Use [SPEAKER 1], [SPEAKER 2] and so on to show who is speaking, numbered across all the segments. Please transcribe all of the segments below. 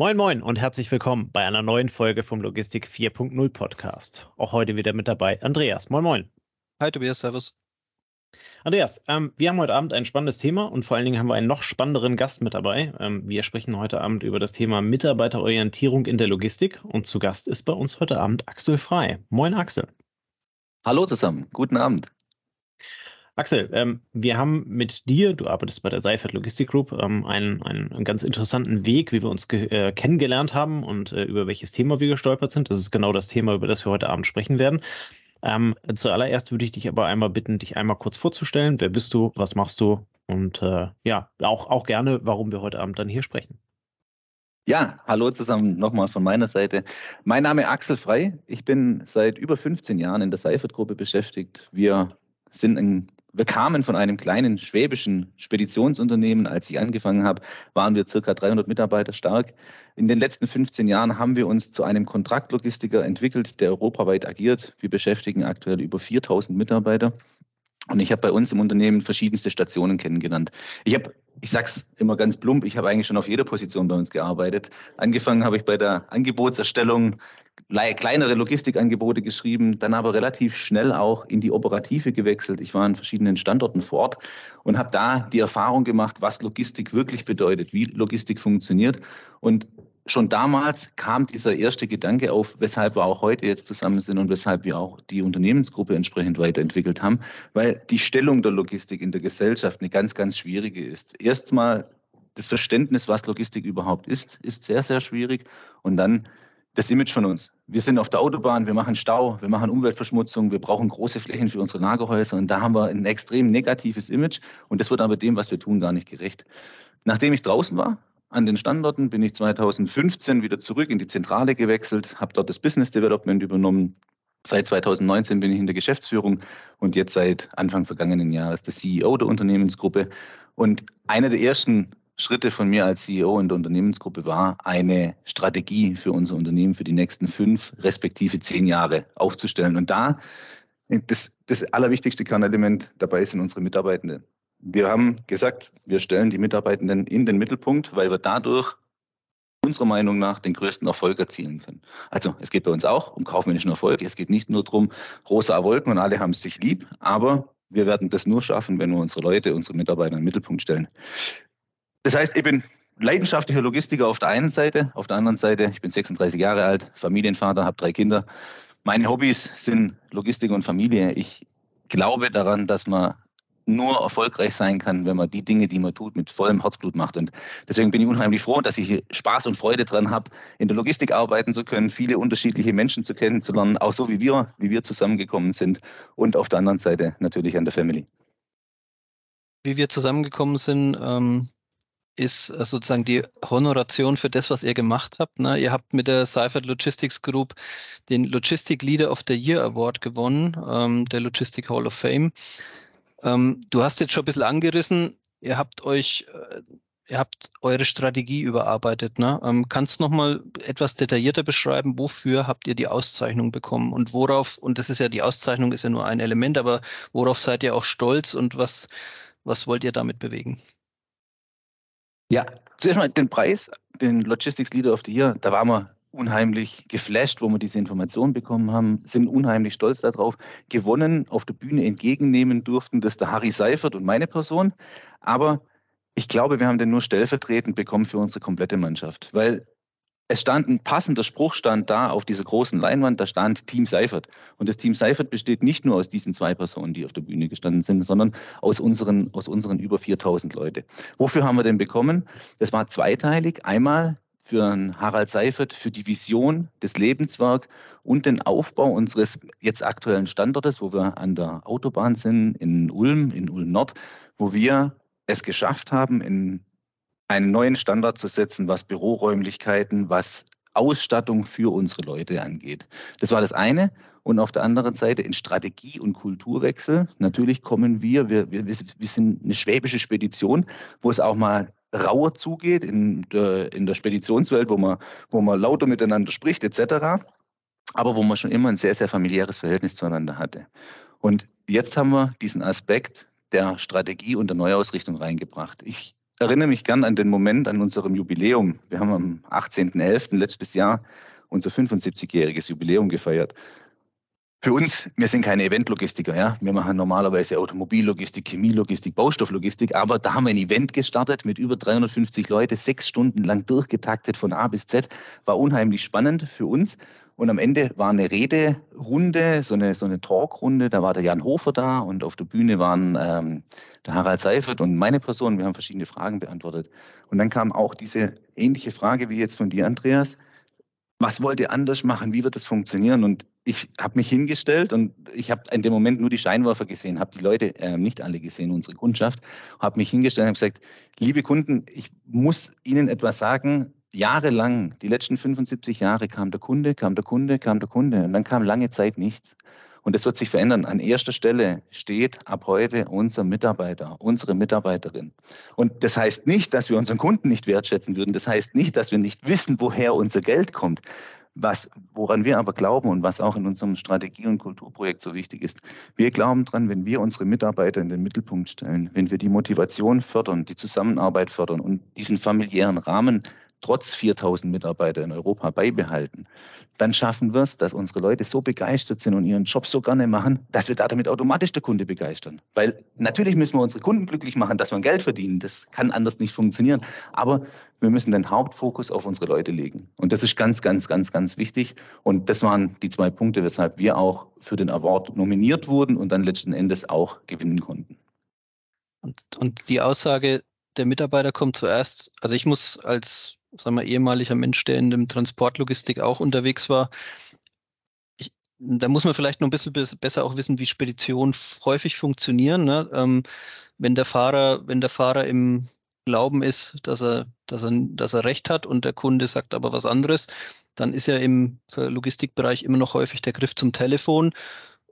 [SPEAKER 1] Moin Moin und herzlich willkommen bei einer neuen Folge vom Logistik 4.0 Podcast. Auch heute wieder mit dabei Andreas. Moin Moin.
[SPEAKER 2] Hi Tobias, Servus.
[SPEAKER 1] Andreas, ähm, wir haben heute Abend ein spannendes Thema und vor allen Dingen haben wir einen noch spannenderen Gast mit dabei. Ähm, wir sprechen heute Abend über das Thema Mitarbeiterorientierung in der Logistik und zu Gast ist bei uns heute Abend Axel Frei. Moin Axel.
[SPEAKER 3] Hallo zusammen, guten Abend.
[SPEAKER 1] Axel, ähm, wir haben mit dir, du arbeitest bei der Seifert Logistik Group, ähm, einen, einen, ganz interessanten Weg, wie wir uns äh, kennengelernt haben und äh, über welches Thema wir gestolpert sind. Das ist genau das Thema, über das wir heute Abend sprechen werden. Ähm, zuallererst würde ich dich aber einmal bitten, dich einmal kurz vorzustellen. Wer bist du? Was machst du? Und äh, ja, auch, auch gerne, warum wir heute Abend dann hier sprechen.
[SPEAKER 3] Ja, hallo zusammen nochmal von meiner Seite. Mein Name ist Axel Frei. Ich bin seit über 15 Jahren in der Seifert-Gruppe beschäftigt. Wir sind ein wir kamen von einem kleinen schwäbischen Speditionsunternehmen. Als ich angefangen habe, waren wir circa 300 Mitarbeiter stark. In den letzten 15 Jahren haben wir uns zu einem Kontraktlogistiker entwickelt, der europaweit agiert. Wir beschäftigen aktuell über 4000 Mitarbeiter. Und ich habe bei uns im Unternehmen verschiedenste Stationen kennengelernt. Ich habe, ich sag's immer ganz plump, ich habe eigentlich schon auf jeder Position bei uns gearbeitet. Angefangen habe ich bei der Angebotserstellung kleinere Logistikangebote geschrieben, dann aber relativ schnell auch in die Operative gewechselt. Ich war an verschiedenen Standorten vor Ort und habe da die Erfahrung gemacht, was Logistik wirklich bedeutet, wie Logistik funktioniert. Und schon damals kam dieser erste Gedanke auf, weshalb wir auch heute jetzt zusammen sind und weshalb wir auch die Unternehmensgruppe entsprechend weiterentwickelt haben, weil die Stellung der Logistik in der Gesellschaft eine ganz, ganz schwierige ist. Erstmal das Verständnis, was Logistik überhaupt ist, ist sehr, sehr schwierig. Und dann das Image von uns. Wir sind auf der Autobahn, wir machen Stau, wir machen Umweltverschmutzung, wir brauchen große Flächen für unsere Lagerhäuser und da haben wir ein extrem negatives Image und das wird aber dem, was wir tun, gar nicht gerecht. Nachdem ich draußen war, an den Standorten bin ich 2015 wieder zurück in die Zentrale gewechselt, habe dort das Business Development übernommen. Seit 2019 bin ich in der Geschäftsführung und jetzt seit Anfang vergangenen Jahres der CEO der Unternehmensgruppe. Und einer der ersten Schritte von mir als CEO in der Unternehmensgruppe war, eine Strategie für unser Unternehmen für die nächsten fünf respektive zehn Jahre aufzustellen. Und da das, das allerwichtigste Kernelement dabei sind unsere Mitarbeitenden. Wir haben gesagt, wir stellen die Mitarbeitenden in den Mittelpunkt, weil wir dadurch unserer Meinung nach den größten Erfolg erzielen können. Also es geht bei uns auch um kaufmännischen Erfolg. Es geht nicht nur darum, rosa Wolken und alle haben es sich lieb, aber wir werden das nur schaffen, wenn wir unsere Leute, unsere Mitarbeiter in den Mittelpunkt stellen. Das heißt, ich bin leidenschaftlicher Logistiker auf der einen Seite, auf der anderen Seite, ich bin 36 Jahre alt, Familienvater, habe drei Kinder. Meine Hobbys sind Logistik und Familie. Ich glaube daran, dass man nur erfolgreich sein kann, wenn man die Dinge, die man tut, mit vollem Herzblut macht. Und deswegen bin ich unheimlich froh, dass ich Spaß und Freude dran habe, in der Logistik arbeiten zu können, viele unterschiedliche Menschen zu kennenzulernen, auch so wie wir, wie wir zusammengekommen sind. Und auf der anderen Seite natürlich an der Family.
[SPEAKER 2] Wie wir zusammengekommen sind, ähm, ist äh, sozusagen die Honoration für das, was ihr gemacht habt. Ne? Ihr habt mit der Seifert Logistics Group den Logistic Leader of the Year Award gewonnen, ähm, der Logistic Hall of Fame. Ähm, du hast jetzt schon ein bisschen angerissen, ihr habt euch, äh, ihr habt eure Strategie überarbeitet. Ne? Ähm, kannst noch mal etwas detaillierter beschreiben, wofür habt ihr die Auszeichnung bekommen und worauf, und das ist ja die Auszeichnung ist ja nur ein Element, aber worauf seid ihr auch stolz und was, was wollt ihr damit bewegen?
[SPEAKER 3] Ja, zuerst mal den Preis, den Logistics Leader of the Year, da waren wir unheimlich geflasht, wo wir diese Informationen bekommen haben, sind unheimlich stolz darauf. Gewonnen auf der Bühne entgegennehmen durften das der Harry Seifert und meine Person. Aber ich glaube, wir haben den nur stellvertretend bekommen für unsere komplette Mannschaft, weil es stand ein passender Spruch stand da auf dieser großen Leinwand, da stand Team Seifert. Und das Team Seifert besteht nicht nur aus diesen zwei Personen, die auf der Bühne gestanden sind, sondern aus unseren, aus unseren über 4000 Leute. Wofür haben wir den bekommen? Das war zweiteilig. Einmal für Harald Seifert, für die Vision, das Lebenswerk und den Aufbau unseres jetzt aktuellen Standortes, wo wir an der Autobahn sind, in Ulm, in Ulm Nord, wo wir es geschafft haben, in einen neuen Standard zu setzen, was Büroräumlichkeiten, was Ausstattung für unsere Leute angeht. Das war das eine. Und auf der anderen Seite in Strategie und Kulturwechsel. Natürlich kommen wir, wir, wir, wir sind eine schwäbische Spedition, wo es auch mal rauer zugeht in der, in der Speditionswelt, wo man, wo man lauter miteinander spricht etc. Aber wo man schon immer ein sehr, sehr familiäres Verhältnis zueinander hatte. Und jetzt haben wir diesen Aspekt der Strategie und der Neuausrichtung reingebracht. Ich erinnere mich gern an den Moment an unserem Jubiläum. Wir haben am 18.11. letztes Jahr unser 75-jähriges Jubiläum gefeiert. Für uns, wir sind keine Eventlogistiker, ja. Wir machen normalerweise Automobillogistik, Chemielogistik, Baustofflogistik, aber da haben wir ein Event gestartet mit über 350 Leute, sechs Stunden lang durchgetaktet von A bis Z. War unheimlich spannend für uns. Und am Ende war eine Rederunde, so eine, so eine Talkrunde. Da war der Jan Hofer da und auf der Bühne waren ähm, der Harald Seifert und meine Person. Wir haben verschiedene Fragen beantwortet. Und dann kam auch diese ähnliche Frage wie jetzt von dir, Andreas was wollt ihr anders machen? Wie wird das funktionieren? Und ich habe mich hingestellt und ich habe in dem Moment nur die Scheinwerfer gesehen, habe die Leute äh, nicht alle gesehen, unsere Kundschaft, habe mich hingestellt und habe gesagt, liebe Kunden, ich muss Ihnen etwas sagen. Jahrelang, die letzten 75 Jahre kam der Kunde, kam der Kunde, kam der Kunde und dann kam lange Zeit nichts. Und das wird sich verändern. An erster Stelle steht ab heute unser Mitarbeiter, unsere Mitarbeiterin. Und das heißt nicht, dass wir unseren Kunden nicht wertschätzen würden. Das heißt nicht, dass wir nicht wissen, woher unser Geld kommt. Was, woran wir aber glauben und was auch in unserem Strategie- und Kulturprojekt so wichtig ist, wir glauben dran, wenn wir unsere Mitarbeiter in den Mittelpunkt stellen, wenn wir die Motivation fördern, die Zusammenarbeit fördern und diesen familiären Rahmen trotz 4000 Mitarbeiter in Europa beibehalten, dann schaffen wir es, dass unsere Leute so begeistert sind und ihren Job so gerne machen, dass wir damit automatisch der Kunde begeistern. Weil natürlich müssen wir unsere Kunden glücklich machen, dass wir Geld verdienen. Das kann anders nicht funktionieren. Aber wir müssen den Hauptfokus auf unsere Leute legen. Und das ist ganz, ganz, ganz, ganz wichtig. Und das waren die zwei Punkte, weshalb wir auch für den Award nominiert wurden und dann letzten Endes auch gewinnen konnten.
[SPEAKER 2] Und, und die Aussage, der Mitarbeiter kommt zuerst. Also ich muss als sagen wir, ehemaliger Mensch, der in dem Transportlogistik auch unterwegs war. Ich, da muss man vielleicht noch ein bisschen besser auch wissen, wie Speditionen häufig funktionieren. Ne? Ähm, wenn der Fahrer, wenn der Fahrer im Glauben ist, dass er, dass er, dass er recht hat und der Kunde sagt aber was anderes, dann ist ja im Logistikbereich immer noch häufig der Griff zum Telefon.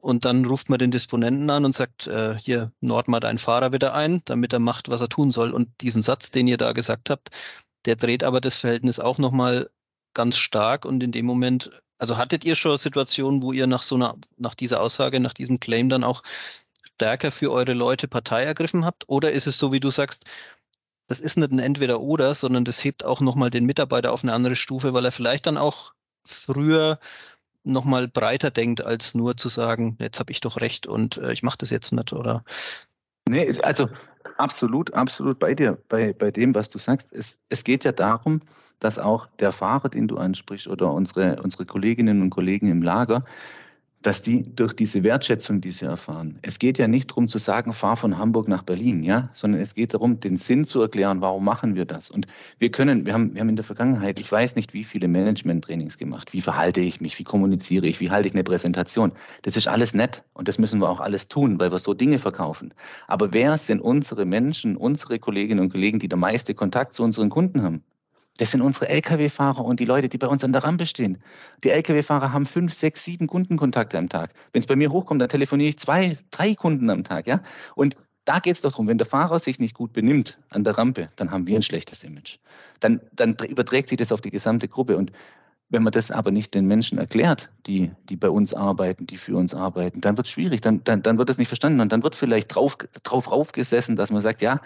[SPEAKER 2] Und dann ruft man den Disponenten an und sagt, äh, hier, nord mal deinen Fahrer wieder ein, damit er macht, was er tun soll. Und diesen Satz, den ihr da gesagt habt, der dreht aber das Verhältnis auch nochmal ganz stark und in dem Moment, also hattet ihr schon Situationen, wo ihr nach so einer, nach dieser Aussage, nach diesem Claim dann auch stärker für eure Leute Partei ergriffen habt? Oder ist es so, wie du sagst, das ist nicht ein Entweder-Oder, sondern das hebt auch nochmal den Mitarbeiter auf eine andere Stufe, weil er vielleicht dann auch früher nochmal breiter denkt, als nur zu sagen, jetzt habe ich doch recht und äh, ich mache das jetzt nicht, oder?
[SPEAKER 3] Nee, also absolut, absolut bei dir, bei, bei dem, was du sagst. Es, es geht ja darum, dass auch der Fahrer, den du ansprichst, oder unsere, unsere Kolleginnen und Kollegen im Lager, dass die durch diese Wertschätzung, die sie erfahren, es geht ja nicht darum zu sagen, fahr von Hamburg nach Berlin, ja, sondern es geht darum, den Sinn zu erklären, warum machen wir das? Und wir können, wir haben, wir haben in der Vergangenheit, ich weiß nicht, wie viele Management-Trainings gemacht, wie verhalte ich mich, wie kommuniziere ich, wie halte ich eine Präsentation. Das ist alles nett und das müssen wir auch alles tun, weil wir so Dinge verkaufen. Aber wer sind unsere Menschen, unsere Kolleginnen und Kollegen, die der meiste Kontakt zu unseren Kunden haben? Das sind unsere Lkw-Fahrer und die Leute, die bei uns an der Rampe stehen. Die Lkw-Fahrer haben fünf, sechs, sieben Kundenkontakte am Tag. Wenn es bei mir hochkommt, dann telefoniere ich zwei, drei Kunden am Tag. Ja? Und da geht es doch darum, wenn der Fahrer sich nicht gut benimmt an der Rampe, dann haben wir ein schlechtes Image. Dann, dann überträgt sich das auf die gesamte Gruppe. Und wenn man das aber nicht den Menschen erklärt, die, die bei uns arbeiten, die für uns arbeiten, dann wird es schwierig, dann, dann, dann wird das nicht verstanden und dann wird vielleicht drauf, drauf raufgesessen, dass man sagt, ja,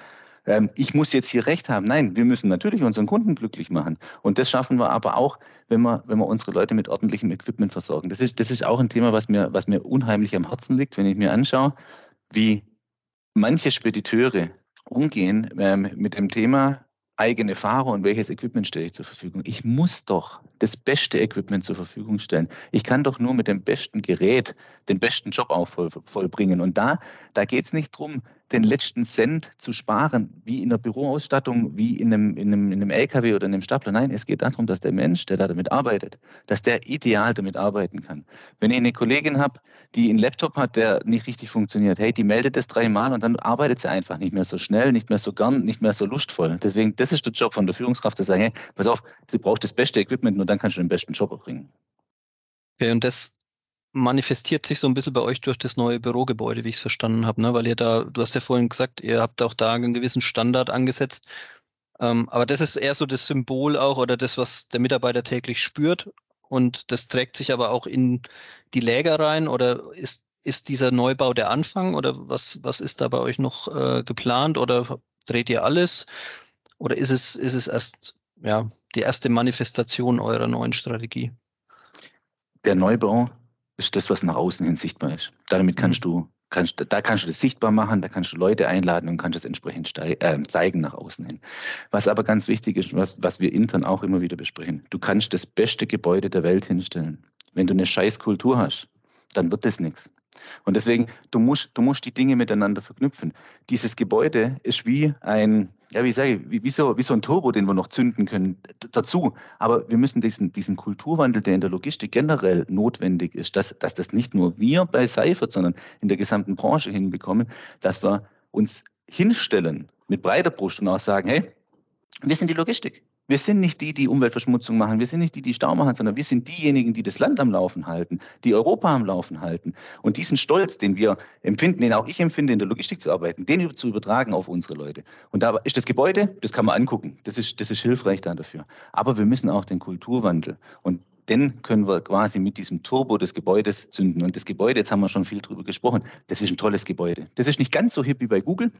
[SPEAKER 3] ähm, ich muss jetzt hier recht haben. Nein, wir müssen natürlich unseren Kunden glücklich machen. Und das schaffen wir aber auch, wenn wir, wenn wir unsere Leute mit ordentlichem Equipment versorgen. Das ist, das ist auch ein Thema, was mir, was mir unheimlich am Herzen liegt, wenn ich mir anschaue, wie manche Spediteure umgehen ähm, mit dem Thema eigene Fahrer und welches Equipment stelle ich zur Verfügung. Ich muss doch das beste Equipment zur Verfügung stellen. Ich kann doch nur mit dem besten Gerät den besten Job auch voll, vollbringen. Und da, da geht es nicht darum, den letzten Cent zu sparen, wie in der Büroausstattung, wie in einem, in, einem, in einem LKW oder in einem Stapler. Nein, es geht darum, dass der Mensch, der da damit arbeitet, dass der ideal damit arbeiten kann. Wenn ich eine Kollegin habe, die einen Laptop hat, der nicht richtig funktioniert, hey, die meldet das dreimal und dann arbeitet sie einfach nicht mehr so schnell, nicht mehr so gern, nicht mehr so lustvoll. Deswegen, das ist der Job von der Führungskraft, zu sagen, hey, pass auf, sie braucht das beste Equipment, nur dann kannst du den besten Job erbringen.
[SPEAKER 2] Okay, und das manifestiert sich so ein bisschen bei euch durch das neue Bürogebäude, wie ich es verstanden habe, ne? weil ihr da, du hast ja vorhin gesagt, ihr habt auch da einen gewissen Standard angesetzt. Ähm, aber das ist eher so das Symbol auch oder das, was der Mitarbeiter täglich spürt. Und das trägt sich aber auch in die Läger rein oder ist, ist dieser Neubau der Anfang oder was, was ist da bei euch noch äh, geplant oder dreht ihr alles? Oder ist es, ist es erst ja, die erste Manifestation eurer neuen Strategie?
[SPEAKER 3] Der Neubau ist das, was nach außen hin sichtbar ist. Damit kannst mhm. du kannst, da kannst du das sichtbar machen, da kannst du Leute einladen und kannst es entsprechend äh, zeigen nach außen hin. Was aber ganz wichtig ist, was, was wir intern auch immer wieder besprechen, du kannst das beste Gebäude der Welt hinstellen. Wenn du eine scheiß Kultur hast, dann wird das nichts. Und deswegen, du musst, du musst die Dinge miteinander verknüpfen. Dieses Gebäude ist wie ein, ja, wie sage ich, wie, wie, so, wie so ein Turbo, den wir noch zünden können, dazu. Aber wir müssen diesen, diesen Kulturwandel, der in der Logistik generell notwendig ist, dass, dass das nicht nur wir bei Seifert, sondern in der gesamten Branche hinbekommen, dass wir uns hinstellen mit breiter Brust und auch sagen, hey, wir sind die Logistik. Wir sind nicht die, die Umweltverschmutzung machen. Wir sind nicht die, die Stau machen, sondern wir sind diejenigen, die das Land am Laufen halten, die Europa am Laufen halten. Und diesen Stolz, den wir empfinden, den auch ich empfinde, in der Logistik zu arbeiten, den zu übertragen auf unsere Leute. Und da ist das Gebäude, das kann man angucken. Das ist, das ist hilfreich dann dafür. Aber wir müssen auch den Kulturwandel und den können wir quasi mit diesem Turbo des Gebäudes zünden. Und das Gebäude, jetzt haben wir schon viel drüber gesprochen, das ist ein tolles Gebäude. Das ist nicht ganz so hip wie bei Google.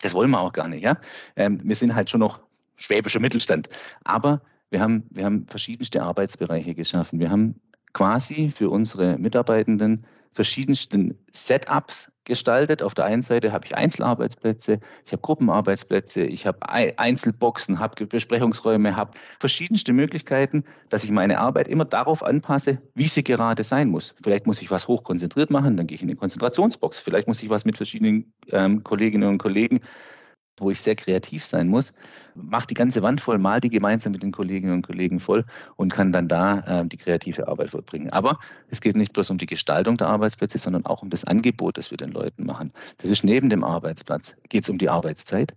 [SPEAKER 3] Das wollen wir auch gar nicht. Ja? Ähm, wir sind halt schon noch schwäbischer Mittelstand. Aber wir haben, wir haben verschiedenste Arbeitsbereiche geschaffen. Wir haben quasi für unsere Mitarbeitenden verschiedensten Setups gestaltet. Auf der einen Seite habe ich Einzelarbeitsplätze, ich habe Gruppenarbeitsplätze, ich habe Einzelboxen, habe Besprechungsräume, habe verschiedenste Möglichkeiten, dass ich meine Arbeit immer darauf anpasse, wie sie gerade sein muss. Vielleicht muss ich was hochkonzentriert machen, dann gehe ich in eine Konzentrationsbox. Vielleicht muss ich was mit verschiedenen ähm, Kolleginnen und Kollegen wo ich sehr kreativ sein muss, mache die ganze Wand voll, mal die gemeinsam mit den Kolleginnen und Kollegen voll und kann dann da äh, die kreative Arbeit vollbringen. Aber es geht nicht bloß um die Gestaltung der Arbeitsplätze, sondern auch um das Angebot, das wir den Leuten machen. Das ist neben dem Arbeitsplatz. Geht es um die Arbeitszeit?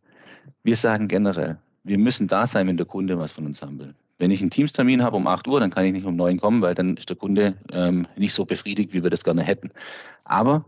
[SPEAKER 3] Wir sagen generell, wir müssen da sein, wenn der Kunde was von uns haben will. Wenn ich einen Teamstermin habe um 8 Uhr, dann kann ich nicht um 9 kommen, weil dann ist der Kunde ähm, nicht so befriedigt, wie wir das gerne hätten. Aber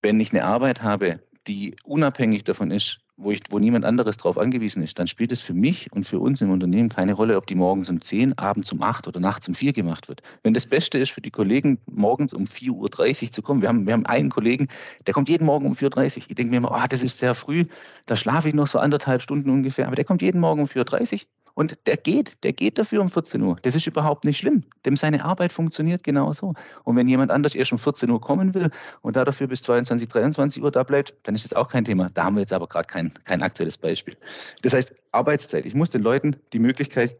[SPEAKER 3] wenn ich eine Arbeit habe, die unabhängig davon ist, wo, ich, wo niemand anderes darauf angewiesen ist, dann spielt es für mich und für uns im Unternehmen keine Rolle, ob die morgens um 10, abends um 8 oder nachts um 4 gemacht wird. Wenn das Beste ist für die Kollegen, morgens um 4.30 Uhr zu kommen, wir haben, wir haben einen Kollegen, der kommt jeden Morgen um 4.30 Uhr. Ich denke mir immer, oh, das ist sehr früh, da schlafe ich noch so anderthalb Stunden ungefähr, aber der kommt jeden Morgen um 4.30 Uhr und der geht, der geht dafür um 14 Uhr. Das ist überhaupt nicht schlimm. Dem seine Arbeit funktioniert genauso. Und wenn jemand anders erst um 14 Uhr kommen will und da dafür bis 22, 23 Uhr da bleibt, dann ist das auch kein Thema. Da haben wir jetzt aber gerade kein, kein aktuelles Beispiel. Das heißt, Arbeitszeit. Ich muss den Leuten die Möglichkeit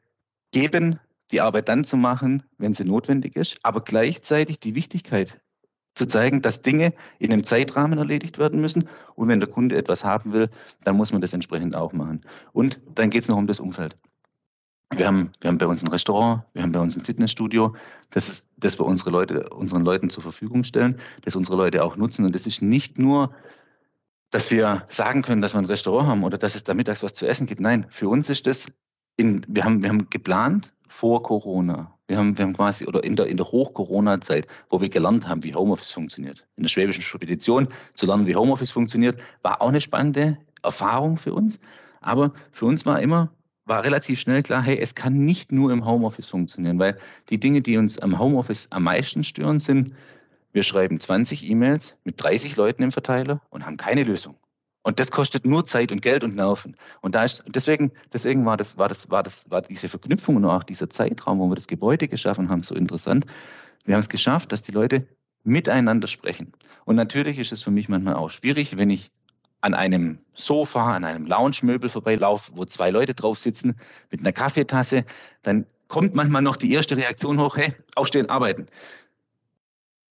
[SPEAKER 3] geben, die Arbeit dann zu machen, wenn sie notwendig ist, aber gleichzeitig die Wichtigkeit zu zeigen, dass Dinge in einem Zeitrahmen erledigt werden müssen. Und wenn der Kunde etwas haben will, dann muss man das entsprechend auch machen. Und dann geht es noch um das Umfeld. Wir haben, wir haben bei uns ein Restaurant, wir haben bei uns ein Fitnessstudio, das, ist, das wir unsere Leute, unseren Leuten zur Verfügung stellen, das unsere Leute auch nutzen. Und das ist nicht nur, dass wir sagen können, dass wir ein Restaurant haben oder dass es da mittags was zu essen gibt. Nein, für uns ist das, in, wir, haben, wir haben geplant vor Corona. Wir haben, wir haben quasi, oder in der, in der Hoch-Corona-Zeit, wo wir gelernt haben, wie Homeoffice funktioniert. In der schwäbischen Spedition zu lernen, wie Homeoffice funktioniert, war auch eine spannende Erfahrung für uns. Aber für uns war immer, war relativ schnell klar, hey, es kann nicht nur im Homeoffice funktionieren, weil die Dinge, die uns am Homeoffice am meisten stören, sind, wir schreiben 20 E-Mails mit 30 Leuten im Verteiler und haben keine Lösung. Und das kostet nur Zeit und Geld und Nerven. Und da ist, deswegen, deswegen war das, war das, war das, war diese Verknüpfung und auch dieser Zeitraum, wo wir das Gebäude geschaffen haben, so interessant. Wir haben es geschafft, dass die Leute miteinander sprechen. Und natürlich ist es für mich manchmal auch schwierig, wenn ich an einem Sofa, an einem Lounge-Möbel vorbeilaufe, wo zwei Leute drauf sitzen mit einer Kaffeetasse, dann kommt manchmal noch die erste Reaktion hoch, hey, aufstehen, arbeiten.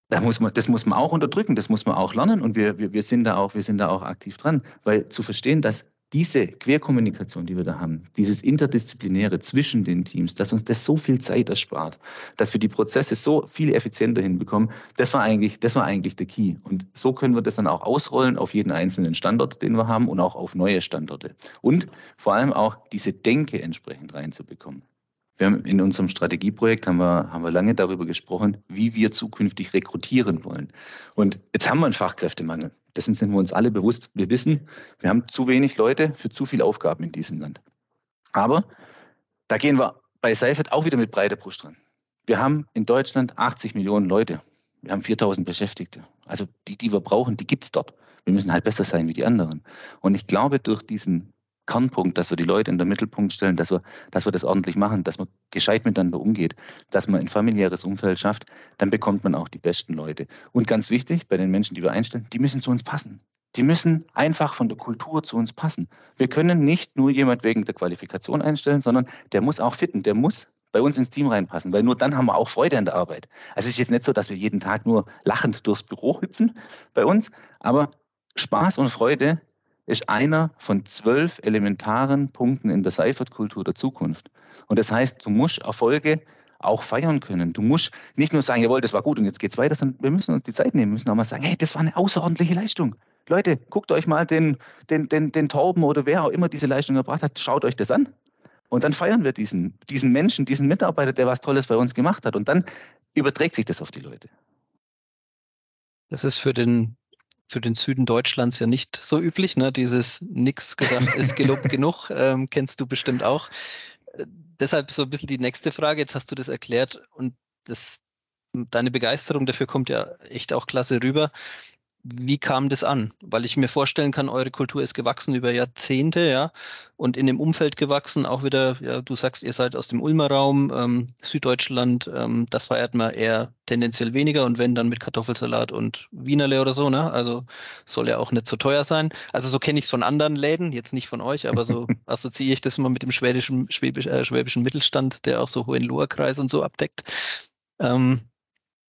[SPEAKER 3] Da muss man, das muss man auch unterdrücken, das muss man auch lernen und wir, wir, wir, sind da auch, wir sind da auch aktiv dran, weil zu verstehen, dass diese Querkommunikation, die wir da haben, dieses Interdisziplinäre zwischen den Teams, dass uns das so viel Zeit erspart, dass wir die Prozesse so viel effizienter hinbekommen, das war eigentlich, das war eigentlich der Key. Und so können wir das dann auch ausrollen auf jeden einzelnen Standort, den wir haben und auch auf neue Standorte. Und vor allem auch diese Denke entsprechend reinzubekommen. Wir haben in unserem Strategieprojekt haben wir, haben wir lange darüber gesprochen, wie wir zukünftig rekrutieren wollen. Und jetzt haben wir einen Fachkräftemangel. Dessen sind wir uns alle bewusst. Wir wissen, wir haben zu wenig Leute für zu viele Aufgaben in diesem Land. Aber da gehen wir bei Seifert auch wieder mit breiter Brust dran. Wir haben in Deutschland 80 Millionen Leute. Wir haben 4000 Beschäftigte. Also die, die wir brauchen, die gibt es dort. Wir müssen halt besser sein wie die anderen. Und ich glaube, durch diesen Kernpunkt, dass wir die Leute in den Mittelpunkt stellen, dass wir, dass wir das ordentlich machen, dass man gescheit miteinander umgeht, dass man ein familiäres Umfeld schafft, dann bekommt man auch die besten Leute. Und ganz wichtig, bei den Menschen, die wir einstellen, die müssen zu uns passen. Die müssen einfach von der Kultur zu uns passen. Wir können nicht nur jemand wegen der Qualifikation einstellen, sondern der muss auch fitten, der muss bei uns ins Team reinpassen, weil nur dann haben wir auch Freude an der Arbeit. Also es ist jetzt nicht so, dass wir jeden Tag nur lachend durchs Büro hüpfen bei uns, aber Spaß und Freude ist einer von zwölf elementaren Punkten in der Seifert-Kultur der Zukunft. Und das heißt, du musst Erfolge auch feiern können. Du musst nicht nur sagen, jawohl, das war gut und jetzt geht's weiter, sondern wir müssen uns die Zeit nehmen, müssen auch mal sagen, hey, das war eine außerordentliche Leistung. Leute, guckt euch mal den, den, den, den Torben oder wer auch immer diese Leistung gebracht hat, schaut euch das an. Und dann feiern wir diesen, diesen Menschen, diesen Mitarbeiter, der was Tolles bei uns gemacht hat. Und dann überträgt sich das auf die Leute.
[SPEAKER 2] Das ist für den, für den Süden Deutschlands ja nicht so üblich. Ne? Dieses nix gesagt ist gelobt genug, ähm, kennst du bestimmt auch. Äh, deshalb so ein bisschen die nächste Frage. Jetzt hast du das erklärt und das, deine Begeisterung dafür kommt ja echt auch klasse rüber. Wie kam das an? Weil ich mir vorstellen kann, eure Kultur ist gewachsen über Jahrzehnte, ja, und in dem Umfeld gewachsen, auch wieder, ja, du sagst, ihr seid aus dem Ulmer Raum, ähm, Süddeutschland, ähm, da feiert man eher tendenziell weniger und wenn dann mit Kartoffelsalat und Wienerle oder so, ne? Also soll ja auch nicht so teuer sein. Also so kenne ich es von anderen Läden, jetzt nicht von euch, aber so assoziiere ich das mal mit dem schwedischen, schwäbisch, äh, schwäbischen Mittelstand, der auch so Hohenloher-Kreis und so abdeckt. Ähm,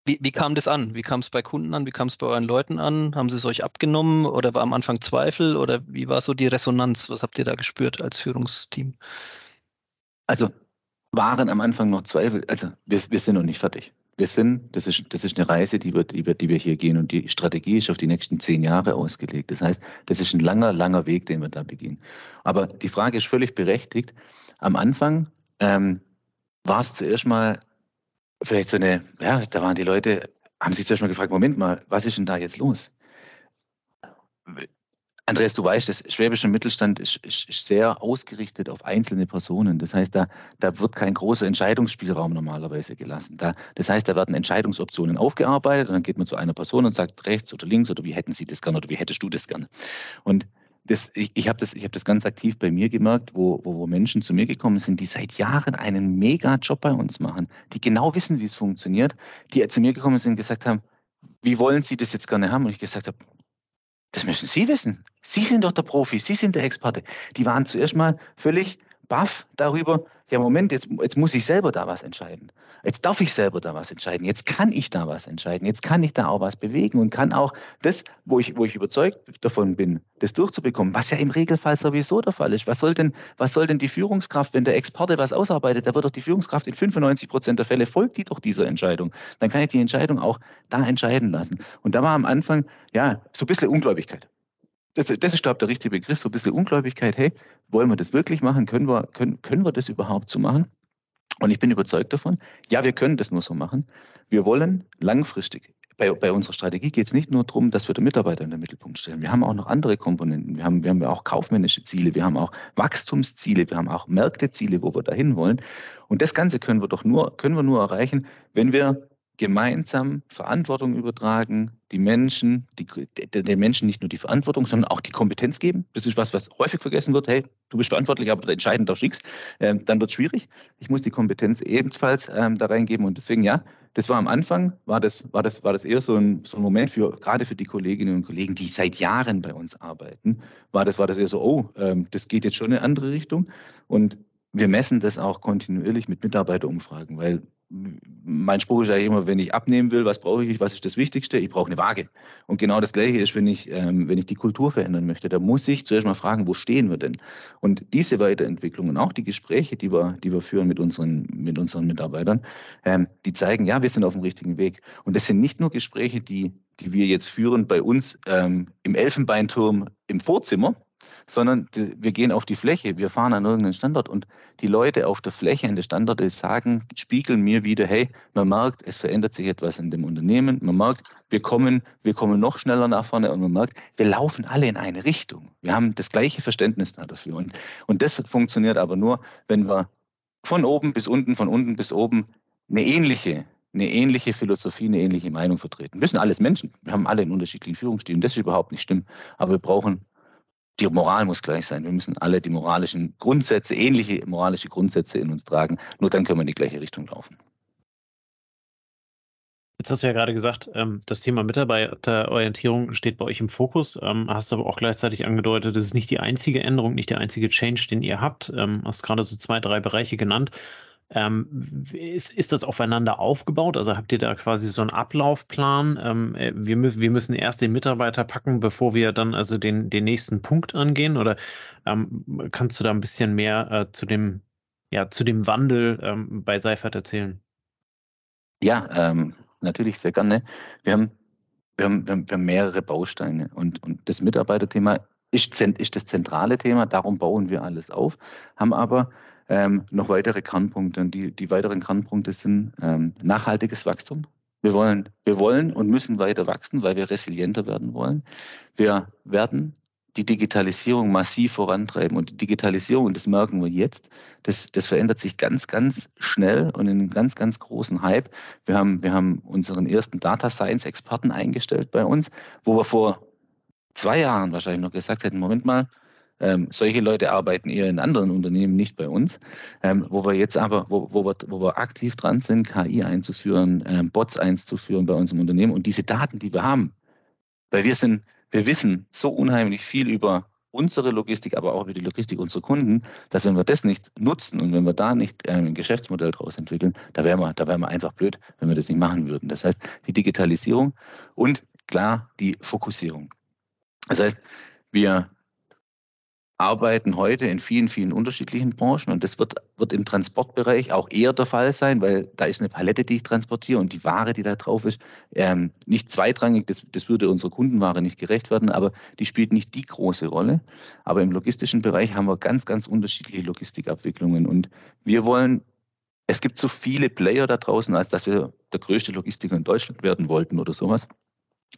[SPEAKER 2] wie, wie kam das an? Wie kam es bei Kunden an? Wie kam es bei euren Leuten an? Haben sie es euch abgenommen oder war am Anfang Zweifel oder wie war so die Resonanz? Was habt ihr da gespürt als Führungsteam?
[SPEAKER 3] Also waren am Anfang noch Zweifel. Also wir, wir sind noch nicht fertig. Wir sind, das ist, das ist eine Reise, die wir, die, wir, die wir hier gehen und die Strategie ist auf die nächsten zehn Jahre ausgelegt. Das heißt, das ist ein langer, langer Weg, den wir da beginnen. Aber die Frage ist völlig berechtigt. Am Anfang ähm, war es zuerst mal vielleicht so eine, ja, da waren die Leute, haben sich zuerst mal gefragt, Moment mal, was ist denn da jetzt los? Andreas, du weißt, das schwäbische Mittelstand ist, ist, ist, sehr ausgerichtet auf einzelne Personen. Das heißt, da, da wird kein großer Entscheidungsspielraum normalerweise gelassen. Da, das heißt, da werden Entscheidungsoptionen aufgearbeitet und dann geht man zu einer Person und sagt rechts oder links oder wie hätten Sie das gern oder wie hättest du das gern. Und das, ich, ich habe das, hab das ganz aktiv bei mir gemerkt, wo, wo, wo Menschen zu mir gekommen sind, die seit Jahren einen mega Job bei uns machen, die genau wissen, wie es funktioniert, die zu mir gekommen sind und gesagt haben, wie wollen Sie das jetzt gerne haben? Und ich gesagt habe, das müssen Sie wissen. Sie sind doch der Profi, Sie sind der Experte. Die waren zuerst mal völlig baff darüber, ja Moment, jetzt, jetzt muss ich selber da was entscheiden. Jetzt darf ich selber da was entscheiden. Jetzt kann ich da was entscheiden. Jetzt kann ich da auch was bewegen und kann auch das, wo ich, wo ich überzeugt davon bin, das durchzubekommen, was ja im Regelfall sowieso der Fall ist. Was soll denn, was soll denn die Führungskraft, wenn der Experte was ausarbeitet, da wird doch die Führungskraft in 95 Prozent der Fälle folgt die doch dieser Entscheidung. Dann kann ich die Entscheidung auch da entscheiden lassen. Und da war am Anfang, ja, so ein bisschen Ungläubigkeit das, das ist, glaube ich, der richtige Begriff, so ein bisschen Ungläubigkeit. Hey, wollen wir das wirklich machen? Können wir, können, können wir das überhaupt so machen? Und ich bin überzeugt davon, ja, wir können das nur so machen. Wir wollen langfristig, bei, bei unserer Strategie geht es nicht nur darum, dass wir den Mitarbeiter in den Mittelpunkt stellen. Wir haben auch noch andere Komponenten. Wir haben, wir haben auch kaufmännische Ziele, wir haben auch Wachstumsziele, wir haben auch Märkteziele, wo wir dahin wollen. Und das Ganze können wir doch nur, können wir nur erreichen, wenn wir gemeinsam Verantwortung übertragen, die Menschen, die, den Menschen nicht nur die Verantwortung, sondern auch die Kompetenz geben. Das ist was, was häufig vergessen wird. Hey, du bist verantwortlich, aber entscheidend darfst nichts. Ähm, dann wird es schwierig. Ich muss die Kompetenz ebenfalls ähm, da reingeben. Und deswegen, ja, das war am Anfang, war das, war das, war das eher so ein, so ein Moment für, gerade für die Kolleginnen und Kollegen, die seit Jahren bei uns arbeiten, war das, war das eher so, oh, ähm, das geht jetzt schon in eine andere Richtung. Und wir messen das auch kontinuierlich mit Mitarbeiterumfragen, weil mein Spruch ist ja immer, wenn ich abnehmen will, was brauche ich, was ist das Wichtigste? Ich brauche eine Waage. Und genau das Gleiche ist, wenn ich, ähm, wenn ich die Kultur verändern möchte. Da muss ich zuerst mal fragen, wo stehen wir denn? Und diese Weiterentwicklung und auch die Gespräche, die wir, die wir führen mit unseren, mit unseren Mitarbeitern, ähm, die zeigen, ja, wir sind auf dem richtigen Weg. Und das sind nicht nur Gespräche, die, die wir jetzt führen bei uns ähm, im Elfenbeinturm im Vorzimmer, sondern wir gehen auf die Fläche, wir fahren an irgendeinen Standort und die Leute auf der Fläche in der Standorte sagen, spiegeln mir wieder, hey, man merkt, es verändert sich etwas in dem Unternehmen, man merkt, wir kommen, wir kommen noch schneller nach vorne und man merkt, wir laufen alle in eine Richtung. Wir haben das gleiche Verständnis dafür und, und das funktioniert aber nur, wenn wir von oben bis unten, von unten bis oben eine ähnliche eine ähnliche Philosophie, eine ähnliche Meinung vertreten. Wir sind alles Menschen. Wir haben alle einen unterschiedlichen Führungsstil. Das ist überhaupt nicht schlimm. Aber wir brauchen die Moral muss gleich sein. Wir müssen alle die moralischen Grundsätze, ähnliche moralische Grundsätze in uns tragen. Nur dann können wir in die gleiche Richtung laufen.
[SPEAKER 1] Jetzt hast du ja gerade gesagt, ähm, das Thema Mitarbeiterorientierung steht bei euch im Fokus. Ähm, hast aber auch gleichzeitig angedeutet, das ist nicht die einzige Änderung, nicht der einzige Change, den ihr habt. Ähm, hast gerade so zwei, drei Bereiche genannt. Ähm, ist, ist das aufeinander aufgebaut? Also habt ihr da quasi so einen Ablaufplan? Ähm, äh, wir, müssen, wir müssen erst den Mitarbeiter packen, bevor wir dann also den, den nächsten Punkt angehen? Oder ähm, kannst du da ein bisschen mehr äh, zu, dem, ja, zu dem Wandel ähm, bei Seifert erzählen?
[SPEAKER 3] Ja, ähm, natürlich sehr gerne. Wir haben, wir haben, wir haben mehrere Bausteine und, und das Mitarbeiterthema ist, ist das zentrale Thema, darum bauen wir alles auf, haben aber ähm, noch weitere Kernpunkte. Und die, die weiteren Kernpunkte sind ähm, nachhaltiges Wachstum. Wir wollen, wir wollen und müssen weiter wachsen, weil wir resilienter werden wollen. Wir werden die Digitalisierung massiv vorantreiben. Und die Digitalisierung, das merken wir jetzt, das, das verändert sich ganz, ganz schnell und in einem ganz, ganz großen Hype. Wir haben, wir haben unseren ersten Data Science Experten eingestellt bei uns, wo wir vor zwei Jahren wahrscheinlich noch gesagt hätten, Moment mal, ähm, solche Leute arbeiten eher in anderen Unternehmen, nicht bei uns. Ähm, wo wir jetzt aber, wo, wo, wir, wo wir aktiv dran sind, KI einzuführen, ähm, Bots einzuführen bei uns im Unternehmen und diese Daten, die wir haben, weil wir sind, wir wissen so unheimlich viel über unsere Logistik, aber auch über die Logistik unserer Kunden, dass wenn wir das nicht nutzen und wenn wir da nicht ähm, ein Geschäftsmodell daraus entwickeln, da wären wir, da wären wir einfach blöd, wenn wir das nicht machen würden. Das heißt, die Digitalisierung und klar die Fokussierung. Das heißt, wir arbeiten heute in vielen, vielen unterschiedlichen Branchen und das wird, wird im Transportbereich auch eher der Fall sein, weil da ist eine Palette, die ich transportiere und die Ware, die da drauf ist, ähm, nicht zweitrangig, das, das würde unserer Kundenware nicht gerecht werden, aber die spielt nicht die große Rolle. Aber im logistischen Bereich haben wir ganz, ganz unterschiedliche Logistikabwicklungen und wir wollen es gibt so viele Player da draußen, als dass wir der größte Logistiker in Deutschland werden wollten oder sowas.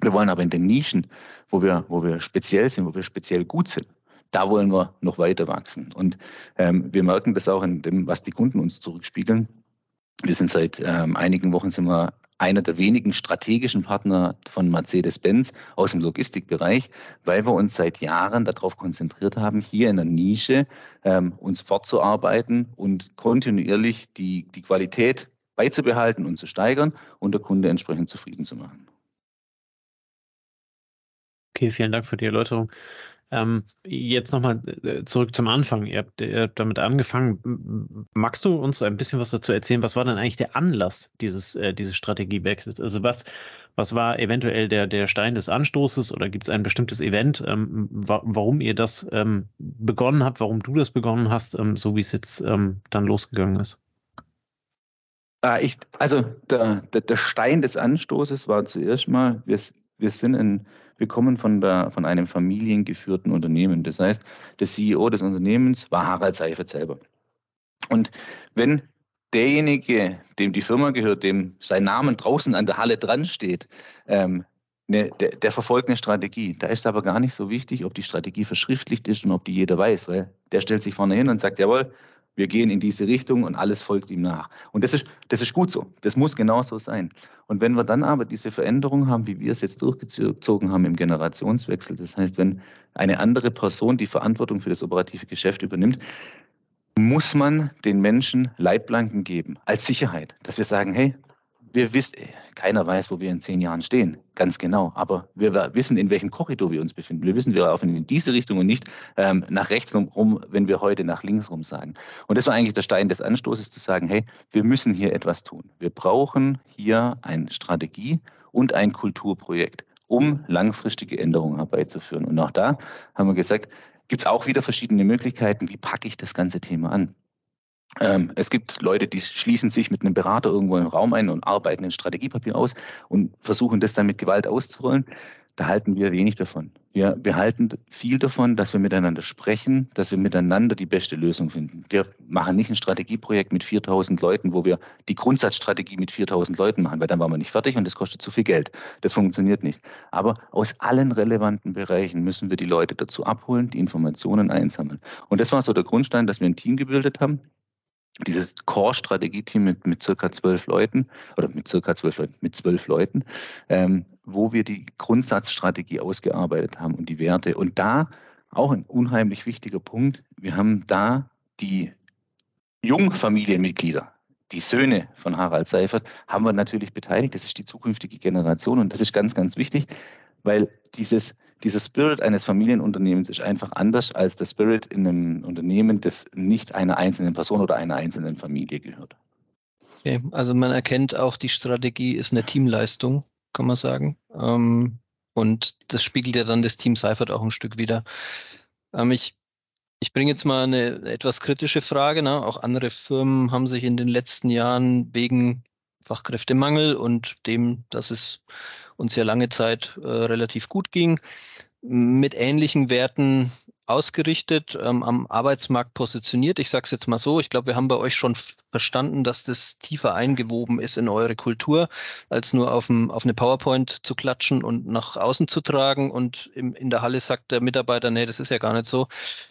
[SPEAKER 3] Wir wollen aber in den Nischen, wo wir, wo wir speziell sind, wo wir speziell gut sind, da wollen wir noch weiter wachsen. Und ähm, wir merken das auch in dem, was die Kunden uns zurückspiegeln. Wir sind seit ähm, einigen Wochen sind wir einer der wenigen strategischen Partner von Mercedes-Benz aus dem Logistikbereich, weil wir uns seit Jahren darauf konzentriert haben, hier in der Nische ähm, uns fortzuarbeiten und kontinuierlich die, die Qualität beizubehalten und zu steigern und der Kunde entsprechend zufrieden zu machen.
[SPEAKER 1] Okay, vielen Dank für die Erläuterung. Ähm, jetzt nochmal äh, zurück zum Anfang. Ihr habt, ihr habt, damit angefangen. Magst du uns ein bisschen was dazu erzählen? Was war denn eigentlich der Anlass dieses, äh, dieses Strategiewechsels? Also was, was war eventuell der, der Stein des Anstoßes oder gibt es ein bestimmtes Event, ähm, wa warum ihr das ähm, begonnen habt, warum du das begonnen hast, ähm, so wie es jetzt ähm, dann losgegangen ist?
[SPEAKER 3] Ah, ich, also der, der, der Stein des Anstoßes war zuerst mal, wir, wir sind in wir kommen von, der, von einem familiengeführten Unternehmen. Das heißt, der CEO des Unternehmens war Harald Seifert selber. Und wenn derjenige, dem die Firma gehört, dem sein Name draußen an der Halle dran steht, ähm, ne, der, der, verfolgt eine Strategie. Da ist aber gar nicht so wichtig, ob die Strategie verschriftlicht ist und ob die jeder weiß, weil der stellt sich vorne hin und sagt, jawohl, wir gehen in diese Richtung und alles folgt ihm nach. Und das ist, das ist gut so. Das muss genauso sein. Und wenn wir dann aber diese Veränderung haben, wie wir es jetzt durchgezogen haben im Generationswechsel, das heißt, wenn eine andere Person die Verantwortung für das operative Geschäft übernimmt, muss man den Menschen Leitplanken geben als Sicherheit, dass wir sagen, hey, wir wissen, keiner weiß, wo wir in zehn Jahren stehen, ganz genau. Aber wir wissen, in welchem Korridor wir uns befinden. Wir wissen, wir laufen in diese Richtung und nicht ähm, nach rechts rum, wenn wir heute nach links rum sagen. Und das war eigentlich der Stein des Anstoßes, zu sagen, hey, wir müssen hier etwas tun. Wir brauchen hier eine Strategie und ein Kulturprojekt, um langfristige Änderungen herbeizuführen. Und auch da haben wir gesagt, gibt es auch wieder verschiedene Möglichkeiten, wie packe ich das ganze Thema an. Ähm, es gibt Leute, die schließen sich mit einem Berater irgendwo im Raum ein und arbeiten ein Strategiepapier aus und versuchen das dann mit Gewalt auszurollen. Da halten wir wenig davon. Wir, wir halten viel davon, dass wir miteinander sprechen, dass wir miteinander die beste Lösung finden. Wir machen nicht ein Strategieprojekt mit 4000 Leuten, wo wir die Grundsatzstrategie mit 4000 Leuten machen, weil dann waren wir nicht fertig und das kostet zu viel Geld. Das funktioniert nicht. Aber aus allen relevanten Bereichen müssen wir die Leute dazu abholen, die Informationen einsammeln. Und das war so der Grundstein, dass wir ein Team gebildet haben, dieses Core-Strategieteam mit, mit circa zwölf Leuten oder mit circa zwölf Leuten, mit zwölf Leuten, ähm, wo wir die Grundsatzstrategie ausgearbeitet haben und die Werte. Und da auch ein unheimlich wichtiger Punkt. Wir haben da die Jungfamilienmitglieder, die Söhne von Harald Seifert, haben wir natürlich beteiligt. Das ist die zukünftige Generation und das ist ganz, ganz wichtig, weil dieses, dieser Spirit eines Familienunternehmens ist einfach anders als der Spirit in einem Unternehmen, das nicht einer einzelnen Person oder einer einzelnen Familie gehört.
[SPEAKER 2] Okay, also man erkennt auch, die Strategie ist eine Teamleistung, kann man sagen. Ähm, und das spiegelt ja dann das Team Seifert auch ein Stück wieder. Ähm, ich ich bringe jetzt mal eine etwas kritische Frage. Ne? Auch andere Firmen haben sich in den letzten Jahren wegen Fachkräftemangel und dem, dass es uns ja lange Zeit äh, relativ gut ging, mit ähnlichen Werten ausgerichtet, ähm, am Arbeitsmarkt positioniert. Ich sage es jetzt mal so, ich glaube, wir haben bei euch schon verstanden, dass das tiefer eingewoben ist in eure Kultur, als nur auf, auf eine PowerPoint zu klatschen und nach außen zu tragen. Und im, in der Halle sagt der Mitarbeiter, nee, das ist ja gar nicht so,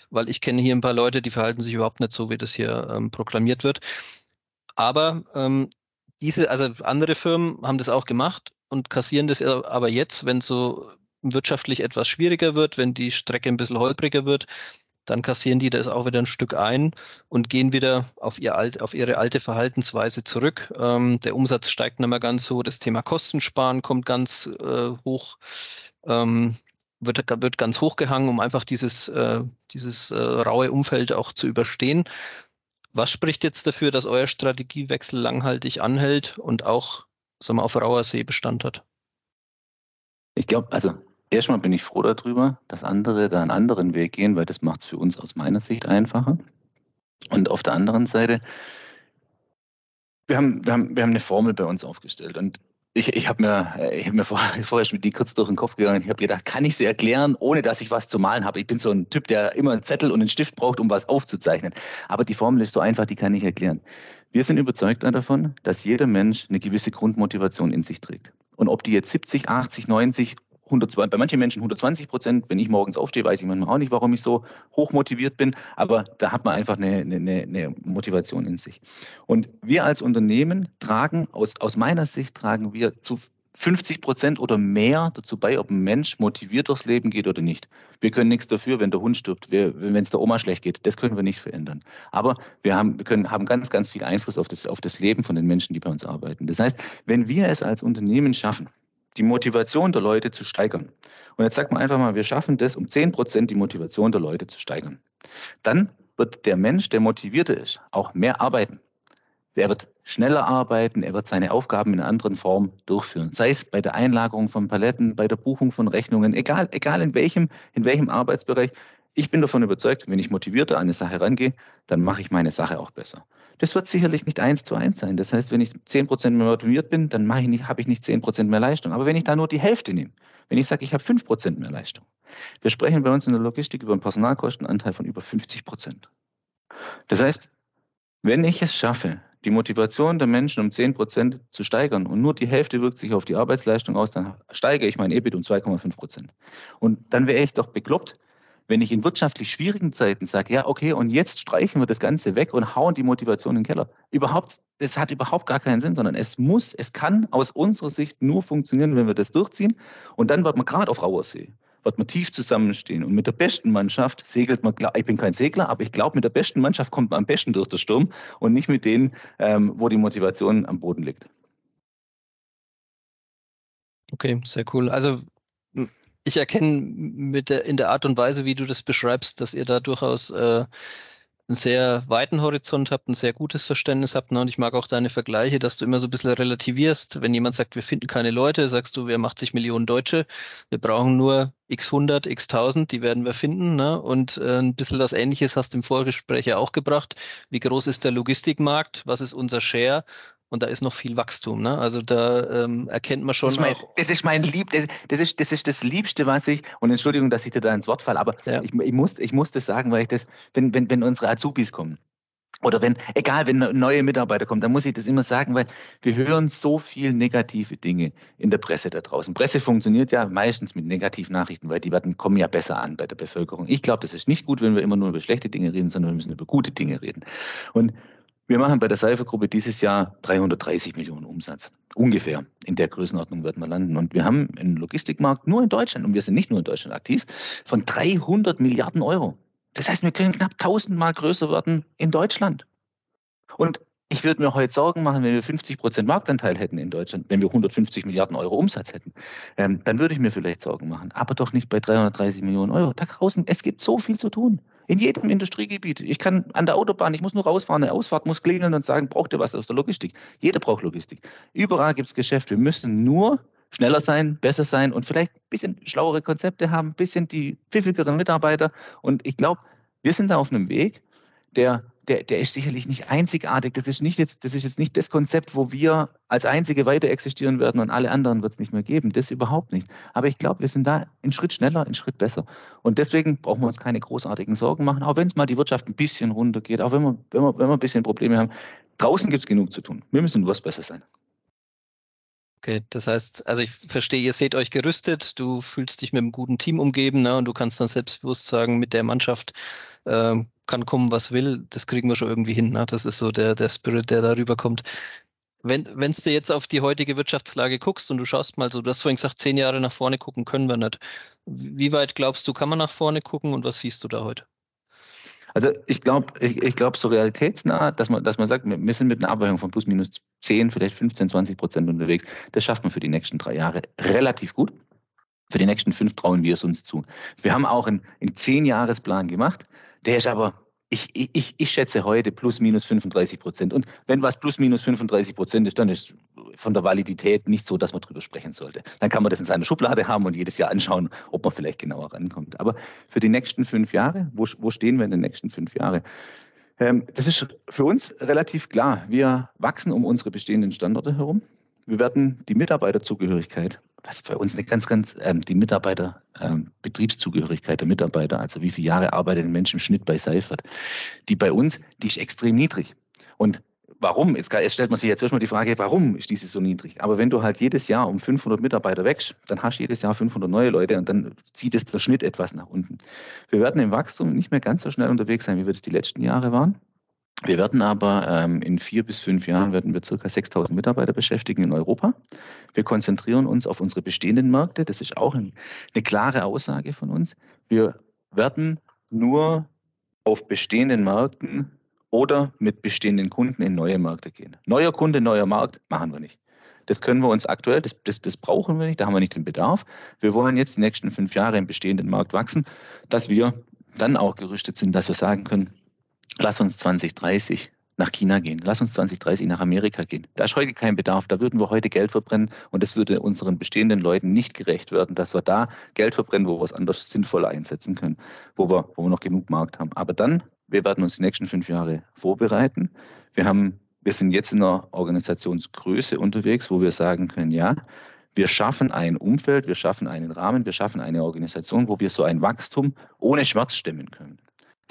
[SPEAKER 2] weil ich kenne hier ein paar Leute, die verhalten sich überhaupt nicht so, wie das hier ähm, proklamiert wird. Aber ähm, diese, also andere Firmen haben das auch gemacht und kassieren das aber jetzt, wenn so wirtschaftlich etwas schwieriger wird, wenn die Strecke ein bisschen holpriger wird, dann kassieren die das auch wieder ein Stück ein und gehen wieder auf, ihr alt, auf ihre alte Verhaltensweise zurück. Ähm, der Umsatz steigt nicht mehr ganz so, das Thema Kostensparen kommt ganz äh, hoch, ähm, wird, wird ganz hochgehangen, um einfach dieses, äh, dieses äh, raue Umfeld auch zu überstehen. Was spricht jetzt dafür, dass euer Strategiewechsel langhaltig anhält und auch sagen wir, auf rauer See Bestand hat?
[SPEAKER 3] Ich glaube, also erstmal bin ich froh darüber, dass andere da einen anderen Weg gehen, weil das macht es für uns aus meiner Sicht einfacher. Und auf der anderen Seite, wir haben, wir haben, wir haben eine Formel bei uns aufgestellt und ich, ich habe mir, ich hab mir vorher, vorher schon die kurz durch den Kopf gegangen. Ich habe gedacht, kann ich sie erklären, ohne dass ich was zu malen habe? Ich bin so ein Typ, der immer einen Zettel und einen Stift braucht, um was aufzuzeichnen. Aber die Formel ist so einfach, die kann ich erklären. Wir sind überzeugt davon, dass jeder Mensch eine gewisse Grundmotivation in sich trägt. Und ob die jetzt 70, 80, 90 120, bei manchen Menschen 120 Prozent. Wenn ich morgens aufstehe, weiß ich manchmal auch nicht, warum ich so hoch motiviert bin. Aber da hat man einfach eine, eine, eine Motivation in sich. Und wir als Unternehmen tragen, aus, aus meiner Sicht tragen wir zu 50 Prozent oder mehr dazu bei, ob ein Mensch motiviert durchs Leben geht oder nicht. Wir können nichts dafür, wenn der Hund stirbt, wenn es der Oma schlecht geht. Das können wir nicht verändern. Aber wir haben, wir können, haben ganz, ganz viel Einfluss auf das, auf das Leben von den Menschen, die bei uns arbeiten. Das heißt, wenn wir es als Unternehmen schaffen, die Motivation der Leute zu steigern. Und jetzt sagt man einfach mal, wir schaffen das, um 10 Prozent die Motivation der Leute zu steigern. Dann wird der Mensch, der motivierter ist, auch mehr arbeiten. Er wird schneller arbeiten, er wird seine Aufgaben in einer anderen Form durchführen. Sei es bei der Einlagerung von Paletten, bei der Buchung von Rechnungen, egal, egal in welchem, in welchem Arbeitsbereich. Ich bin davon überzeugt, wenn ich motivierter an eine Sache rangehe, dann mache ich meine Sache auch besser. Das wird sicherlich nicht eins zu eins sein. Das heißt, wenn ich zehn Prozent mehr motiviert bin, dann mache ich nicht, habe ich nicht zehn Prozent mehr Leistung. Aber wenn ich da nur die Hälfte nehme, wenn ich sage, ich habe fünf Prozent mehr Leistung, wir sprechen bei uns in der Logistik über einen Personalkostenanteil von über 50 Prozent. Das heißt, wenn ich es schaffe, die Motivation der Menschen um 10 Prozent zu steigern und nur die Hälfte wirkt sich auf die Arbeitsleistung aus, dann steige ich mein EBIT um 2,5 Prozent. Und dann wäre ich doch bekloppt, wenn ich in wirtschaftlich schwierigen Zeiten sage, ja, okay, und jetzt streichen wir das Ganze weg und hauen die Motivation in den Keller. Überhaupt, das hat überhaupt gar keinen Sinn, sondern es muss, es kann aus unserer Sicht nur funktionieren, wenn wir das durchziehen. Und dann wird man gerade auf rauer See, wird man tief zusammenstehen. Und mit der besten Mannschaft segelt man, ich bin kein Segler, aber ich glaube, mit der besten Mannschaft kommt man am besten durch den Sturm und nicht mit denen, ähm, wo die Motivation am Boden liegt.
[SPEAKER 2] Okay, sehr cool. Also ich erkenne mit der, in der Art und Weise, wie du das beschreibst, dass ihr da durchaus äh, einen sehr weiten Horizont habt, ein sehr gutes Verständnis habt. Ne? Und ich mag auch deine Vergleiche, dass du immer so ein bisschen relativierst. Wenn jemand sagt, wir finden keine Leute, sagst du, wir haben 80 Millionen Deutsche, wir brauchen nur x 100, x 1000, die werden wir finden. Ne? Und äh, ein bisschen was Ähnliches hast du im Vorgespräch ja auch gebracht. Wie groß ist der Logistikmarkt? Was ist unser Share? Und da ist noch viel Wachstum. Ne? Also da ähm, erkennt man schon
[SPEAKER 3] das ist mein. Das ist mein Lieb, das, das, ist, das ist das Liebste, was ich, und Entschuldigung, dass ich dir da ins Wort falle, aber ja. ich, ich, muss, ich muss das sagen, weil ich das, wenn, wenn, wenn unsere Azubis kommen, oder wenn, egal, wenn neue Mitarbeiter kommen, dann muss ich das immer sagen, weil wir hören so viel negative Dinge in der Presse da draußen. Presse funktioniert ja meistens mit negativen Nachrichten, weil die werden, kommen ja besser an bei der Bevölkerung. Ich glaube, das ist nicht gut, wenn wir immer nur über schlechte Dinge reden, sondern wir müssen über gute Dinge reden. Und Wir machen bei der Seifer-Gruppe dieses Jahr 330 Millionen Umsatz. Ungefähr in der Größenordnung werden wir landen. Und wir haben einen Logistikmarkt nur in Deutschland, und wir sind nicht nur in Deutschland aktiv, von 300 Milliarden Euro. Das heißt, wir können knapp 1000 Mal größer werden in Deutschland. Und ich würde mir heute Sorgen machen, wenn wir 50 Prozent Marktanteil hätten in Deutschland, wenn wir 150 Milliarden Euro Umsatz hätten. Ähm, dann würde ich mir vielleicht Sorgen machen. Aber doch nicht bei 330 Millionen Euro. Da draußen, es gibt so viel zu tun. In jedem Industriegebiet. Ich kann an der Autobahn, ich muss nur rausfahren, eine Ausfahrt muss klingeln und sagen, braucht ihr was aus der Logistik? Jeder braucht Logistik. Überall gibt es Geschäft. Wir müssen nur schneller sein, besser sein und vielleicht ein bisschen schlauere Konzepte haben, ein bisschen die pfiffigeren Mitarbeiter. Und ich glaube, wir sind da auf einem Weg, der der, der ist sicherlich nicht einzigartig. Das ist, nicht jetzt, das ist jetzt nicht das Konzept, wo wir als Einzige weiter existieren werden und alle anderen wird es nicht mehr geben. Das überhaupt nicht. Aber ich glaube, wir sind da einen Schritt schneller, einen Schritt besser. Und deswegen brauchen wir uns keine großartigen Sorgen machen, auch wenn es mal die Wirtschaft ein bisschen runtergeht, auch wenn wir, wenn wir, wenn wir ein bisschen Probleme haben. Draußen gibt es genug zu tun. Wir müssen was besser sein.
[SPEAKER 2] Okay, das heißt, also ich verstehe, ihr seht euch gerüstet, du fühlst dich mit einem guten Team umgeben ne, und du kannst dann selbstbewusst sagen, mit der Mannschaft äh, kann kommen, was will, das kriegen wir schon irgendwie hin. Ne? Das ist so der, der Spirit, der darüber kommt. Wenn wenn du jetzt auf die heutige Wirtschaftslage guckst und du schaust mal so, du hast vorhin gesagt, zehn Jahre nach vorne gucken können wir nicht. Wie weit glaubst du, kann man nach vorne gucken und was siehst du da heute?
[SPEAKER 3] Also ich glaube, ich, ich glaube so realitätsnah, dass man, dass man sagt, wir sind mit einer Abweichung von plus minus 10, vielleicht 15, 20 Prozent unterwegs. Das schafft man für die nächsten drei Jahre relativ gut. Für die nächsten fünf trauen wir es uns zu. Wir haben auch einen, einen Zehn-Jahres-Plan gemacht. Der ist aber ich, ich, ich schätze heute plus minus 35 Prozent. Und wenn was plus minus 35 Prozent ist, dann ist von der Validität nicht so, dass man darüber sprechen sollte. Dann kann man das in seiner Schublade haben und jedes Jahr anschauen, ob man vielleicht genauer rankommt. Aber für die nächsten fünf Jahre, wo, wo stehen wir in den nächsten fünf Jahren? Ähm, das ist für uns relativ klar. Wir wachsen um unsere bestehenden Standorte herum. Wir werden die Mitarbeiterzugehörigkeit was bei uns eine ganz, ganz, ähm, die Mitarbeiter, ähm, Betriebszugehörigkeit der Mitarbeiter, also wie viele Jahre arbeitet ein Mensch im Schnitt bei Seifert, die bei uns, die ist extrem niedrig. Und warum? Jetzt, jetzt stellt man sich jetzt erstmal die Frage, warum ist diese so niedrig? Aber wenn du halt jedes Jahr um 500 Mitarbeiter wächst, dann hast du jedes Jahr 500 neue Leute und dann zieht es der Schnitt etwas nach unten. Wir werden im Wachstum nicht mehr ganz so schnell unterwegs sein, wie wir das die letzten Jahre waren. Wir werden aber ähm, in vier bis fünf Jahren werden wir circa 6000 Mitarbeiter beschäftigen in Europa. Wir konzentrieren uns auf unsere bestehenden Märkte. Das ist auch ein, eine klare Aussage von uns. Wir werden nur auf bestehenden Märkten oder mit bestehenden Kunden in neue Märkte gehen. Neuer Kunde, neuer Markt machen wir nicht. Das können wir uns aktuell, das, das, das brauchen wir nicht, da haben wir nicht den Bedarf. Wir wollen jetzt die nächsten fünf Jahre im bestehenden Markt wachsen, dass wir dann auch gerüstet sind, dass wir sagen können, lass uns 2030 nach China gehen, lass uns 2030 nach Amerika gehen. Da ist heute kein Bedarf, da würden wir heute Geld verbrennen und es würde unseren bestehenden Leuten nicht gerecht werden, dass wir da Geld verbrennen, wo wir es anders sinnvoller einsetzen können, wo wir, wo wir noch genug Markt haben. Aber dann, wir werden uns die nächsten fünf Jahre vorbereiten. Wir haben, wir sind jetzt in einer Organisationsgröße unterwegs, wo wir sagen können, ja, wir schaffen ein Umfeld, wir schaffen einen Rahmen, wir schaffen eine Organisation, wo wir so ein Wachstum ohne Schmerz stemmen können.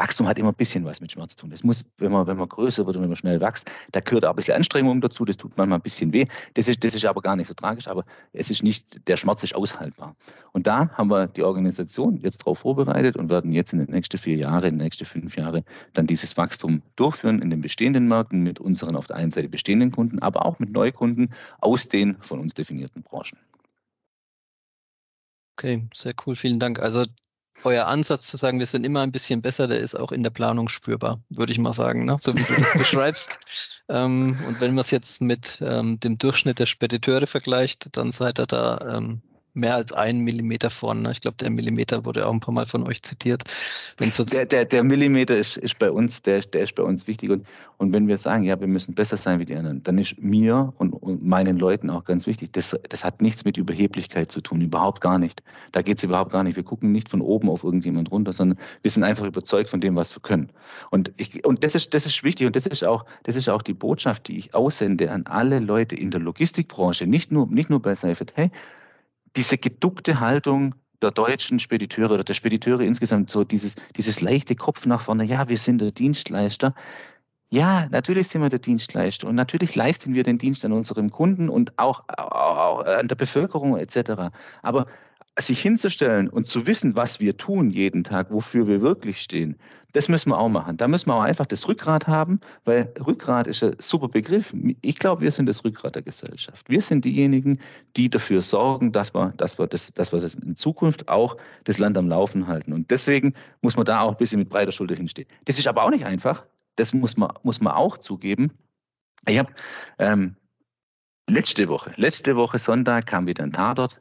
[SPEAKER 3] Wachstum hat immer ein bisschen was mit Schmerz zu tun. Das muss, wenn man, wenn man größer wird und wenn man schnell wächst, da gehört auch ein bisschen Anstrengung dazu, das tut manchmal ein bisschen weh. Das ist, das ist aber gar nicht so tragisch, aber es ist nicht, der Schmerz ist aushaltbar. Und da haben wir die Organisation jetzt darauf vorbereitet und werden jetzt in den nächsten vier Jahren, in den nächsten fünf Jahren dann dieses Wachstum durchführen in den bestehenden Märkten mit unseren auf der einen Seite bestehenden Kunden, aber auch mit Neukunden aus den von uns definierten Branchen.
[SPEAKER 2] Okay, sehr cool, vielen Dank. Also euer Ansatz zu sagen, wir sind immer ein bisschen besser, der ist auch in der Planung spürbar, würde ich mal sagen, ne? so wie du das beschreibst. Ähm, und wenn man es jetzt mit ähm, dem Durchschnitt der Spediteure vergleicht, dann seid ihr da ähm, mehr als einen Millimeter vorne. Ne? Ich glaube, der Millimeter wurde auch ein paar Mal von euch zitiert.
[SPEAKER 3] Der, der, der, Millimeter ist, ist bei uns, der, der ist bei uns wichtig. Und, und wenn wir sagen, ja, wir müssen besser sein wie die anderen, dann ist mir und, und meinen Leuten auch ganz wichtig, das, das hat nichts mit Überheblichkeit zu tun, überhaupt gar nicht. Da geht es überhaupt gar nicht. Wir gucken nicht von oben auf irgendjemand runter, sondern wir sind einfach überzeugt von dem, was wir können. Und, ich, und das, ist, das ist wichtig und das ist, auch, das ist auch die Botschaft, die ich aussende an alle Leute in der Logistikbranche, nicht nur, nicht nur bei Seifert. Hey, diese geduckte Haltung der deutschen Spediteure oder der Spediteure insgesamt, so dieses, dieses leichte Kopf nach vorne, ja, wir sind der Dienstleister. Ja, natürlich sind wir der Dienstleister und natürlich leisten wir den Dienst an unserem Kunden und auch, auch an der Bevölkerung etc. Aber sich hinzustellen und zu wissen, was wir tun jeden Tag, wofür wir wirklich stehen, das müssen wir auch machen. Da müssen wir auch einfach das Rückgrat haben, weil Rückgrat ist ein super Begriff. Ich glaube, wir sind das Rückgrat der Gesellschaft. Wir sind diejenigen, die dafür sorgen, dass wir, dass wir, das, dass wir in Zukunft auch das Land am Laufen halten. Und deswegen muss man da auch ein bisschen mit breiter Schulter hinstehen. Das ist aber auch nicht einfach. Das muss man, muss man auch zugeben. Ich habe ähm, letzte Woche, letzte Woche Sonntag kam wieder ein Tatort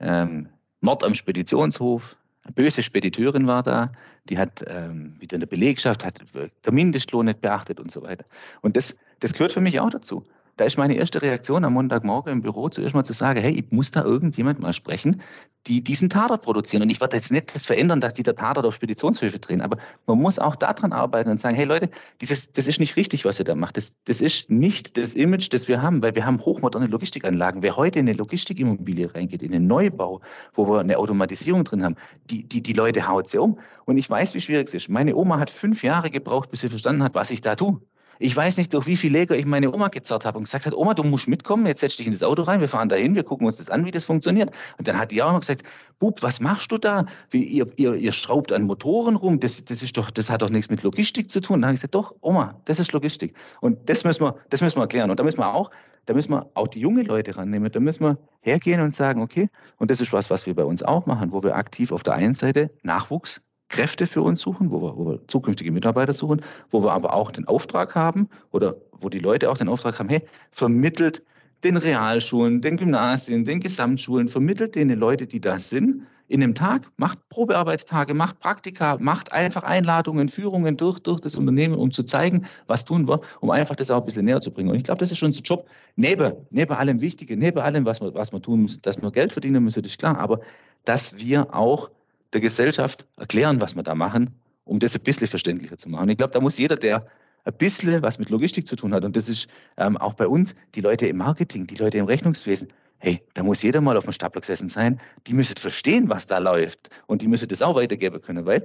[SPEAKER 3] ähm, Mord am Speditionshof. Eine böse Spediteurin war da, die hat ähm, wieder eine Belegschaft, hat der Mindestlohn nicht beachtet und so weiter. Und das, das gehört für mich auch dazu da ist meine erste Reaktion am Montagmorgen im Büro zuerst mal zu sagen, hey, ich muss da irgendjemand mal sprechen, die diesen Tatort produzieren. Und ich werde jetzt nicht das verändern, dass die der Tatort auf Speditionshöfe drehen, aber man muss auch daran arbeiten und sagen, hey Leute, dieses, das ist nicht richtig, was ihr da macht. Das, das ist nicht das Image, das wir haben, weil wir haben hochmoderne Logistikanlagen. Wer heute in eine Logistikimmobilie reingeht, in einen Neubau, wo wir eine Automatisierung drin haben, die, die, die Leute haut sie um. Und ich weiß, wie schwierig es ist. Meine Oma hat fünf Jahre gebraucht, bis sie verstanden hat, was ich da tue. Ich weiß nicht, durch wie viele Leger ich meine Oma gezerrt habe und gesagt hat, Oma, du musst mitkommen, jetzt setz dich in das Auto rein, wir fahren dahin, wir gucken uns das an, wie das funktioniert. Und dann hat die auch noch gesagt, Bub, was machst du da? Wie, ihr, ihr, ihr schraubt an Motoren rum, das, das, ist doch, das hat doch nichts mit Logistik zu tun. Und dann habe ich gesagt, doch, Oma, das ist Logistik. Und das müssen wir, das müssen wir erklären. Und da müssen wir auch, da müssen wir auch die jungen Leute rannehmen. Da müssen wir hergehen und sagen, okay, und das ist was, was wir bei uns auch machen, wo wir aktiv auf der einen Seite Nachwuchs Kräfte für uns suchen, wo wir, wo wir, zukünftige Mitarbeiter suchen, wo wir aber auch den Auftrag haben oder wo die Leute auch den Auftrag haben, hey, vermittelt den Realschulen, den Gymnasien, den Gesamtschulen, vermittelt denen Leute, die da sind, in einem Tag, macht Probearbeitstage, macht Praktika, macht einfach Einladungen, Führungen durch, durch das Unternehmen, um zu zeigen, was tun wir, um einfach das auch ein bisschen näher zu bringen. Und ich glaube, das ist schon unser Job. Neben, neben allem Wichtigen, neben allem, was wir, was wir tun müssen, dass wir Geld verdienen müssen, das ist klar, aber dass wir auch der Gesellschaft erklären, was wir da machen, um das ein bisschen verständlicher zu machen. ich glaube, da muss jeder, der ein bisschen was mit Logistik zu tun hat, und das ist ähm, auch bei uns, die Leute im Marketing, die Leute im Rechnungswesen, hey, da muss jeder mal auf dem Stapler gesessen sein, die müssen verstehen, was da läuft und die müssen das auch weitergeben können, weil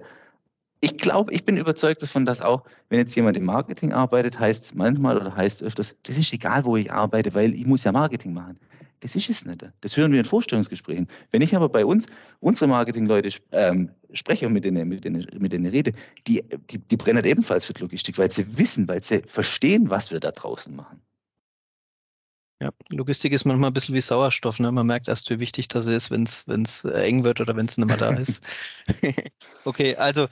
[SPEAKER 3] ich glaube, ich bin überzeugt davon, dass auch, wenn jetzt jemand im Marketing arbeitet, heißt es manchmal oder heißt es öfters, das ist egal, wo ich arbeite, weil ich muss ja Marketing machen. Das ist es nicht. Das hören wir in Vorstellungsgesprächen. Wenn ich aber bei uns, unsere Marketingleute ähm, spreche und mit denen, mit, denen, mit denen rede, die, die, die brennen ebenfalls für Logistik, weil sie wissen, weil sie verstehen, was wir da draußen machen.
[SPEAKER 2] Ja, Logistik ist manchmal ein bisschen wie Sauerstoff. Ne? Man merkt erst, wie wichtig das ist, wenn es äh, eng wird oder wenn es nicht mehr da ist. okay, also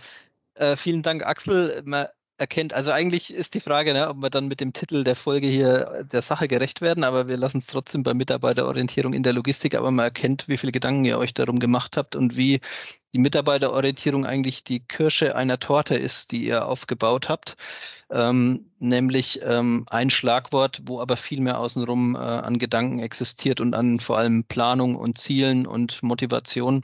[SPEAKER 2] äh, vielen Dank, Axel. Man erkennt. Also eigentlich ist die Frage, ne, ob wir dann mit dem Titel der Folge hier der Sache gerecht werden, aber wir lassen es trotzdem bei Mitarbeiterorientierung in der Logistik, aber man erkennt, wie viele Gedanken ihr euch darum gemacht habt und wie die Mitarbeiterorientierung eigentlich die Kirsche einer Torte ist, die ihr aufgebaut habt. Ähm, nämlich ähm, ein Schlagwort, wo aber viel mehr außenrum äh, an Gedanken existiert und an vor allem Planung und Zielen und Motivation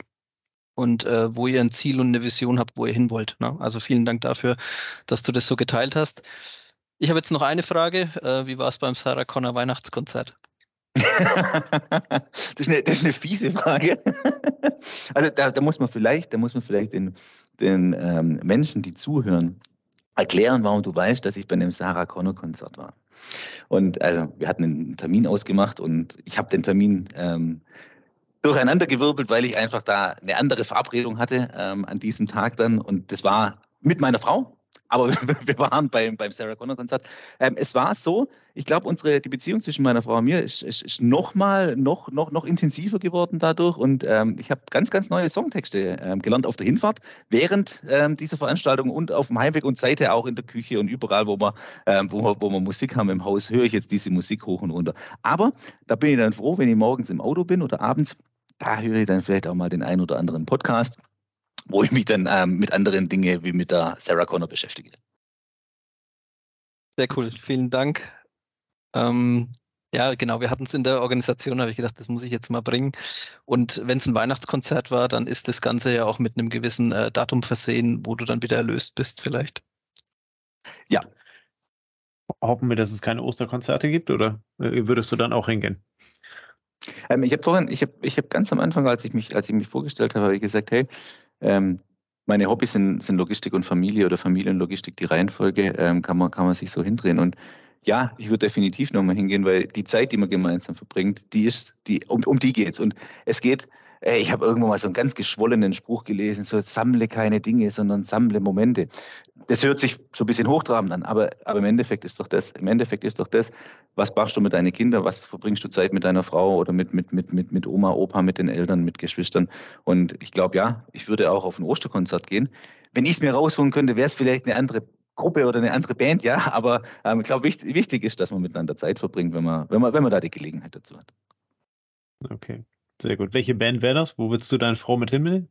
[SPEAKER 2] und äh, wo ihr ein Ziel und eine Vision habt, wo ihr hin wollt. Ne? Also vielen Dank dafür, dass du das so geteilt hast. Ich habe jetzt noch eine Frage. Äh, wie war es beim Sarah Connor Weihnachtskonzert?
[SPEAKER 3] das, ist eine, das ist eine fiese Frage. also da, da, muss man vielleicht, da muss man vielleicht den, den ähm, Menschen, die zuhören, erklären, warum du weißt, dass ich bei einem Sarah Connor Konzert war. Und also wir hatten einen Termin ausgemacht und ich habe den Termin ähm, durcheinandergewirbelt, weil ich einfach da eine andere Verabredung hatte ähm, an diesem Tag dann. Und das war mit meiner Frau. Aber wir waren beim, beim Sarah Connor Konzert. Ähm, es war so, ich glaube, die Beziehung zwischen meiner Frau und mir ist, ist, ist noch mal noch, noch, noch intensiver geworden dadurch. Und ähm, ich habe ganz, ganz neue Songtexte ähm, gelernt auf der Hinfahrt, während ähm, dieser Veranstaltung und auf dem Heimweg und seither auch in der Küche und überall, wo ähm, wo, wir, wo wir Musik haben im Haus, höre ich jetzt diese Musik hoch und runter. Aber da bin ich dann froh, wenn ich morgens im Auto bin oder abends da höre ich dann vielleicht auch mal den einen oder anderen Podcast, wo ich mich dann ähm, mit anderen Dingen wie mit der Sarah Connor beschäftige.
[SPEAKER 2] Sehr cool, vielen Dank. Ähm, ja, genau, wir hatten es in der Organisation, habe ich gedacht, das muss ich jetzt mal bringen. Und wenn es ein Weihnachtskonzert war, dann ist das Ganze ja auch mit einem gewissen äh, Datum versehen, wo du dann wieder erlöst bist, vielleicht.
[SPEAKER 1] Ja. Hoffen wir, dass es keine Osterkonzerte gibt oder äh, würdest du dann auch hingehen?
[SPEAKER 3] Ähm, ich habe vorhin, ich habe ich hab ganz am Anfang, als ich mich, als ich mich vorgestellt habe, habe ich gesagt, hey, ähm, meine Hobbys sind, sind Logistik und Familie oder Familie und Logistik, die Reihenfolge ähm, kann, man, kann man sich so hindrehen. Und ja, ich würde definitiv nochmal hingehen, weil die Zeit, die man gemeinsam verbringt, die ist, die, um, um die geht's. Und es geht, ich habe irgendwann mal so einen ganz geschwollenen Spruch gelesen, so sammle keine Dinge, sondern sammle Momente. Das hört sich so ein bisschen hochtrabend an, aber, aber im Endeffekt ist doch das, im Endeffekt ist doch das, was machst du mit deinen Kindern, was verbringst du Zeit mit deiner Frau oder mit, mit, mit, mit, mit Oma, Opa, mit den Eltern, mit Geschwistern. Und ich glaube, ja, ich würde auch auf ein Osterkonzert gehen. Wenn ich es mir rausholen könnte, wäre es vielleicht eine andere Gruppe oder eine andere Band, ja, aber ähm, ich glaube, wichtig, wichtig ist, dass man miteinander Zeit verbringt, wenn man, wenn man, wenn man da die Gelegenheit dazu hat.
[SPEAKER 1] Okay, sehr gut. Welche Band wäre das? Wo würdest du deine Frau mit hinnehmen?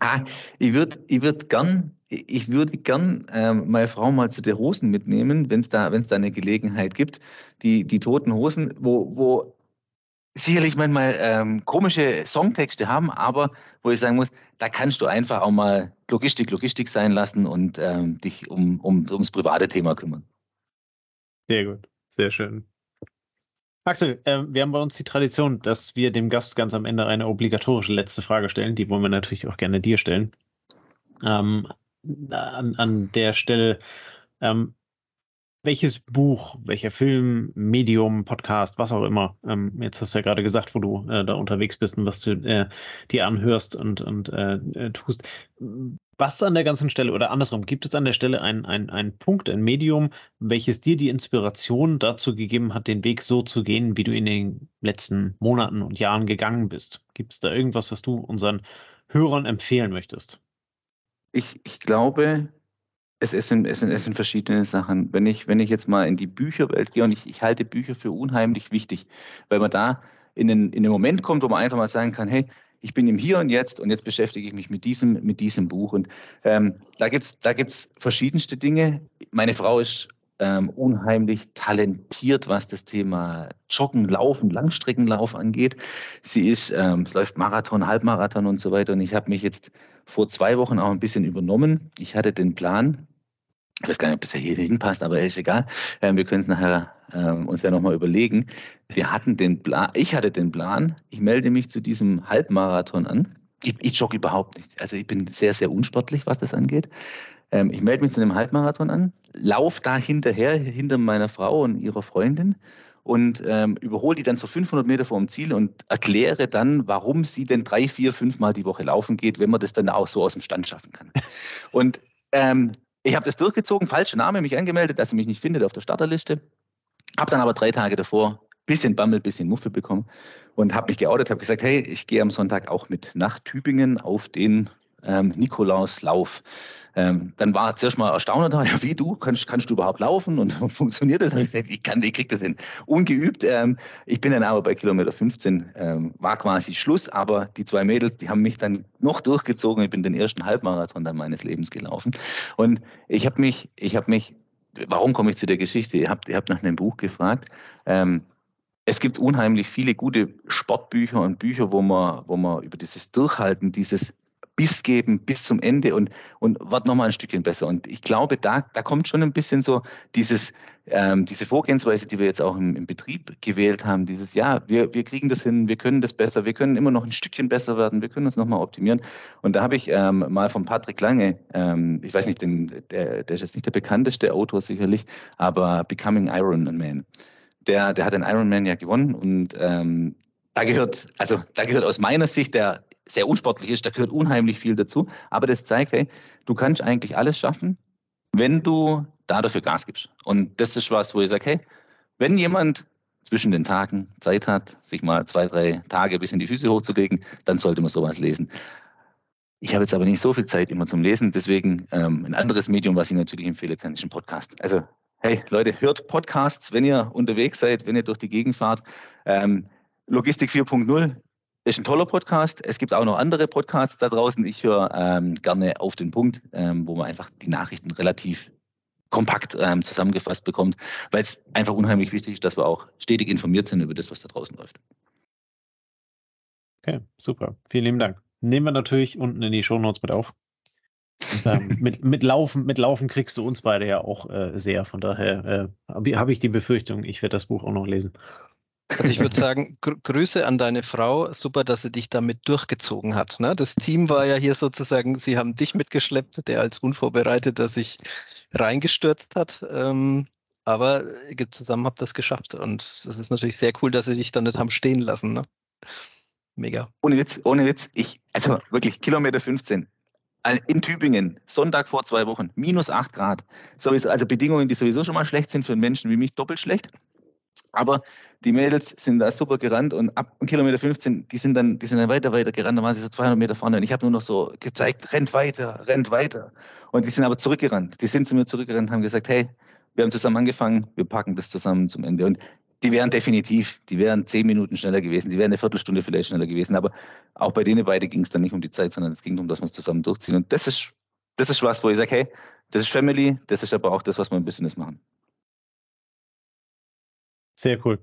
[SPEAKER 3] Ah, ich würde ich würd gern, ich würde gern ähm, meine Frau mal zu der Hosen mitnehmen, wenn es da, da eine Gelegenheit gibt. Die, die toten Hosen, wo, wo sicherlich manchmal ähm, komische Songtexte haben, aber wo ich sagen muss, da kannst du einfach auch mal Logistik Logistik sein lassen und ähm, dich um, um, ums private Thema kümmern.
[SPEAKER 1] Sehr gut, sehr schön. Axel, äh, wir haben bei uns die Tradition, dass wir dem Gast ganz am Ende eine obligatorische letzte Frage stellen. Die wollen wir natürlich auch gerne dir stellen. Ähm, an, an der Stelle, ähm, welches Buch, welcher Film, Medium, Podcast, was auch immer, ähm, jetzt hast du ja gerade gesagt, wo du äh, da unterwegs bist und was du äh, dir anhörst und, und äh, äh tust. Was an der ganzen Stelle oder andersrum, gibt es an der Stelle einen ein Punkt, ein Medium, welches dir die Inspiration dazu gegeben hat, den Weg so zu gehen, wie du in den letzten Monaten und Jahren gegangen bist? Gibt es da irgendwas, was du unseren Hörern empfehlen möchtest?
[SPEAKER 3] Ich, ich glaube, es, es, sind, es, sind, es sind verschiedene Sachen. Wenn ich, wenn ich jetzt mal in die Bücherwelt gehe und ich, ich halte Bücher für unheimlich wichtig, weil man da in den, in den Moment kommt, wo man einfach mal sagen kann, hey, ich bin im Hier und Jetzt und jetzt beschäftige ich mich mit diesem, mit diesem Buch. Und ähm, da gibt es da gibt's verschiedenste Dinge. Meine Frau ist ähm, unheimlich talentiert, was das Thema Joggen, Laufen, Langstreckenlauf angeht. Sie ist, ähm, läuft Marathon, Halbmarathon und so weiter. Und ich habe mich jetzt vor zwei Wochen auch ein bisschen übernommen. Ich hatte den Plan, ich weiß gar nicht, ob ja hier hinpasst, aber ist egal. Ähm, wir können es nachher ähm, uns ja nochmal überlegen. Wir hatten den Plan, ich hatte den Plan, ich melde mich zu diesem Halbmarathon an. Ich, ich jogge überhaupt nicht. Also ich bin sehr, sehr unsportlich, was das angeht. Ähm, ich melde mich zu einem Halbmarathon an, laufe da hinterher, hinter meiner Frau und ihrer Freundin und ähm, überhole die dann so 500 Meter vor dem Ziel und erkläre dann, warum sie denn drei, vier, fünf Mal die Woche laufen geht, wenn man das dann auch so aus dem Stand schaffen kann. Und ähm, ich habe das durchgezogen, falscher Name, mich angemeldet, dass sie mich nicht findet auf der Starterliste. Habe dann aber drei Tage davor bisschen Bammel, bisschen Muffe bekommen und habe mich geoutet, habe gesagt, hey, ich gehe am Sonntag auch mit nach Tübingen auf den ähm, Nikolauslauf. Ähm, dann war zuerst mal erstaunt, ja, wie du, kannst, kannst du überhaupt laufen und, und funktioniert das? Ich, ich kann, ich krieg das hin. Ungeübt. Ähm, ich bin dann aber bei Kilometer 15, ähm, war quasi Schluss, aber die zwei Mädels, die haben mich dann noch durchgezogen. Ich bin den ersten Halbmarathon dann meines Lebens gelaufen. Und ich habe mich, ich habe mich, warum komme ich zu der Geschichte? Ihr habt, ihr habt nach einem Buch gefragt. Ähm, es gibt unheimlich viele gute Sportbücher und Bücher, wo man, wo man über dieses Durchhalten, dieses Biss geben bis zum Ende und, und wird nochmal ein Stückchen besser. Und ich glaube, da, da kommt schon ein bisschen so dieses, ähm, diese Vorgehensweise, die wir jetzt auch im, im, Betrieb gewählt haben, dieses, ja, wir, wir kriegen das hin, wir können das besser, wir können immer noch ein Stückchen besser werden, wir können uns nochmal optimieren. Und da habe ich ähm, mal von Patrick Lange, ähm, ich weiß nicht, den, der, der ist jetzt nicht der bekannteste Autor sicherlich, aber Becoming Iron Man. Der, der hat den Ironman ja gewonnen und ähm, da gehört, also da gehört aus meiner Sicht der sehr unsportlich ist, da gehört unheimlich viel dazu. Aber das zeigt, hey, du kannst eigentlich alles schaffen, wenn du da dafür Gas gibst. Und das ist was, wo ich sage, hey, wenn jemand zwischen den Tagen Zeit hat, sich mal zwei, drei Tage bis in die Füße hochzulegen, dann sollte man sowas lesen. Ich habe jetzt aber nicht so viel Zeit immer zum Lesen, deswegen ähm, ein anderes Medium, was ich natürlich empfehlen kann, ist ein Podcast. Also, hey Leute, hört Podcasts, wenn ihr unterwegs seid, wenn ihr durch die Gegend fahrt. Ähm, Logistik 4.0 ist ein toller Podcast. Es gibt auch noch andere Podcasts da draußen. Ich höre ähm, gerne auf den Punkt, ähm, wo man einfach die Nachrichten relativ kompakt ähm, zusammengefasst bekommt, weil es einfach unheimlich wichtig ist, dass wir auch stetig informiert sind über das, was da draußen läuft.
[SPEAKER 1] Okay, super. Vielen lieben Dank. Nehmen wir natürlich unten in die Show Notes mit auf. ähm, mit, mit, Laufen, mit Laufen kriegst du uns beide ja auch äh, sehr. Von daher äh, habe ich die Befürchtung, ich werde das Buch auch noch lesen.
[SPEAKER 2] Also ich würde sagen, Gr Grüße an deine Frau. Super, dass sie dich damit durchgezogen hat. Ne? Das Team war ja hier sozusagen, sie haben dich mitgeschleppt, der als Unvorbereiteter sich reingestürzt hat. Ähm, aber zusammen habt das geschafft. Und das ist natürlich sehr cool, dass sie dich dann nicht haben stehen lassen. Ne? Mega.
[SPEAKER 3] Ohne Witz, ohne Witz. Ich, also wirklich, Kilometer 15. In Tübingen, Sonntag vor zwei Wochen, minus 8 Grad. Sowieso, also Bedingungen, die sowieso schon mal schlecht sind für einen Menschen wie mich, doppelt schlecht. Aber die Mädels sind da super gerannt und ab Kilometer 15, die sind dann, die sind dann weiter, weiter gerannt, da waren sie so 200 Meter vorne und ich habe nur noch so gezeigt, rennt weiter, rennt weiter. Und die sind aber zurückgerannt. Die sind zu mir zurückgerannt, haben gesagt, hey, wir haben zusammen angefangen, wir packen das zusammen zum Ende. Und die wären definitiv, die wären zehn Minuten schneller gewesen, die wären eine Viertelstunde vielleicht schneller gewesen. Aber auch bei denen beide ging es dann nicht um die Zeit, sondern es ging darum, dass wir es zusammen durchziehen. Und das ist, das ist was, wo ich sage, hey, das ist Family, das ist aber auch das, was wir im Business machen.
[SPEAKER 1] Sehr cool.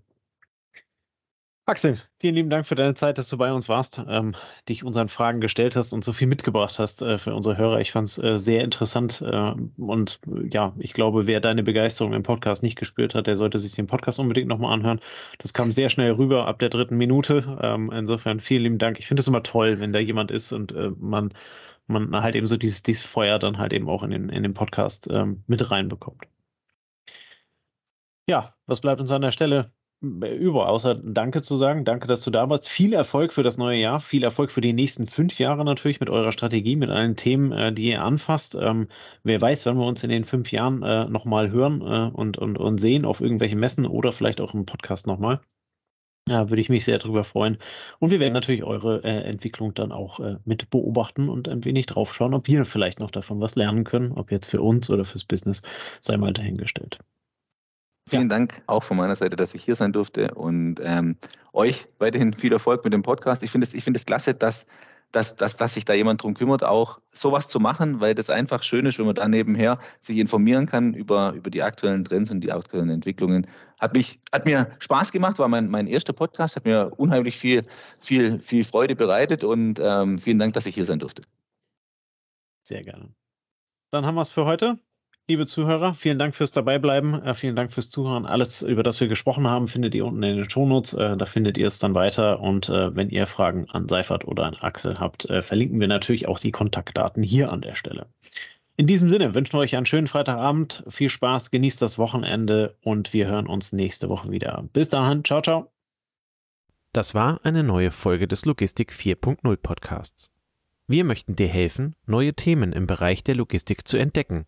[SPEAKER 1] Axel, vielen lieben Dank für deine Zeit, dass du bei uns warst, ähm, dich unseren Fragen gestellt hast und so viel mitgebracht hast äh, für unsere Hörer. Ich fand es äh, sehr interessant äh, und äh, ja, ich glaube, wer deine Begeisterung im Podcast nicht gespürt hat, der sollte sich den Podcast unbedingt nochmal anhören. Das kam sehr schnell rüber ab der dritten Minute. Ähm, insofern vielen lieben Dank. Ich finde es immer toll, wenn da jemand ist und äh, man, man halt eben so dieses, dieses Feuer dann halt eben auch in den, in den Podcast ähm, mit reinbekommt. Ja, was bleibt uns an der Stelle über, außer Danke zu sagen. Danke, dass du da warst. Viel Erfolg für das neue Jahr. Viel Erfolg für die nächsten fünf Jahre natürlich mit eurer Strategie, mit allen Themen, äh, die ihr anfasst. Ähm, wer weiß, wenn wir uns in den fünf Jahren äh, nochmal hören äh, und, und, und sehen auf irgendwelchen Messen oder vielleicht auch im Podcast nochmal. Ja, würde ich mich sehr darüber freuen. Und wir werden natürlich eure äh, Entwicklung dann auch äh, mit beobachten und ein wenig drauf schauen, ob wir vielleicht noch davon was lernen können, ob jetzt für uns oder fürs Business, sei mal dahingestellt.
[SPEAKER 3] Vielen ja. Dank auch von meiner Seite, dass ich hier sein durfte und ähm, euch weiterhin viel Erfolg mit dem Podcast. Ich finde es find klasse, dass, dass, dass, dass sich da jemand drum kümmert, auch sowas zu machen, weil das einfach schön ist, wenn man da nebenher sich informieren kann über, über die aktuellen Trends und die aktuellen Entwicklungen. Hat, mich, hat mir Spaß gemacht, war mein, mein erster Podcast, hat mir unheimlich viel, viel, viel Freude bereitet und ähm, vielen Dank, dass ich hier sein durfte.
[SPEAKER 1] Sehr gerne. Dann haben wir es für heute. Liebe Zuhörer, vielen Dank fürs Dabeibleiben, äh, vielen Dank fürs Zuhören. Alles, über das wir gesprochen haben, findet ihr unten in den Shownotes. Äh, da findet ihr es dann weiter. Und äh, wenn ihr Fragen an Seifert oder an Axel habt, äh, verlinken wir natürlich auch die Kontaktdaten hier an der Stelle. In diesem Sinne wünschen wir euch einen schönen Freitagabend, viel Spaß, genießt das Wochenende und wir hören uns nächste Woche wieder. Bis dahin, ciao, ciao.
[SPEAKER 4] Das war eine neue Folge des Logistik 4.0 Podcasts. Wir möchten dir helfen, neue Themen im Bereich der Logistik zu entdecken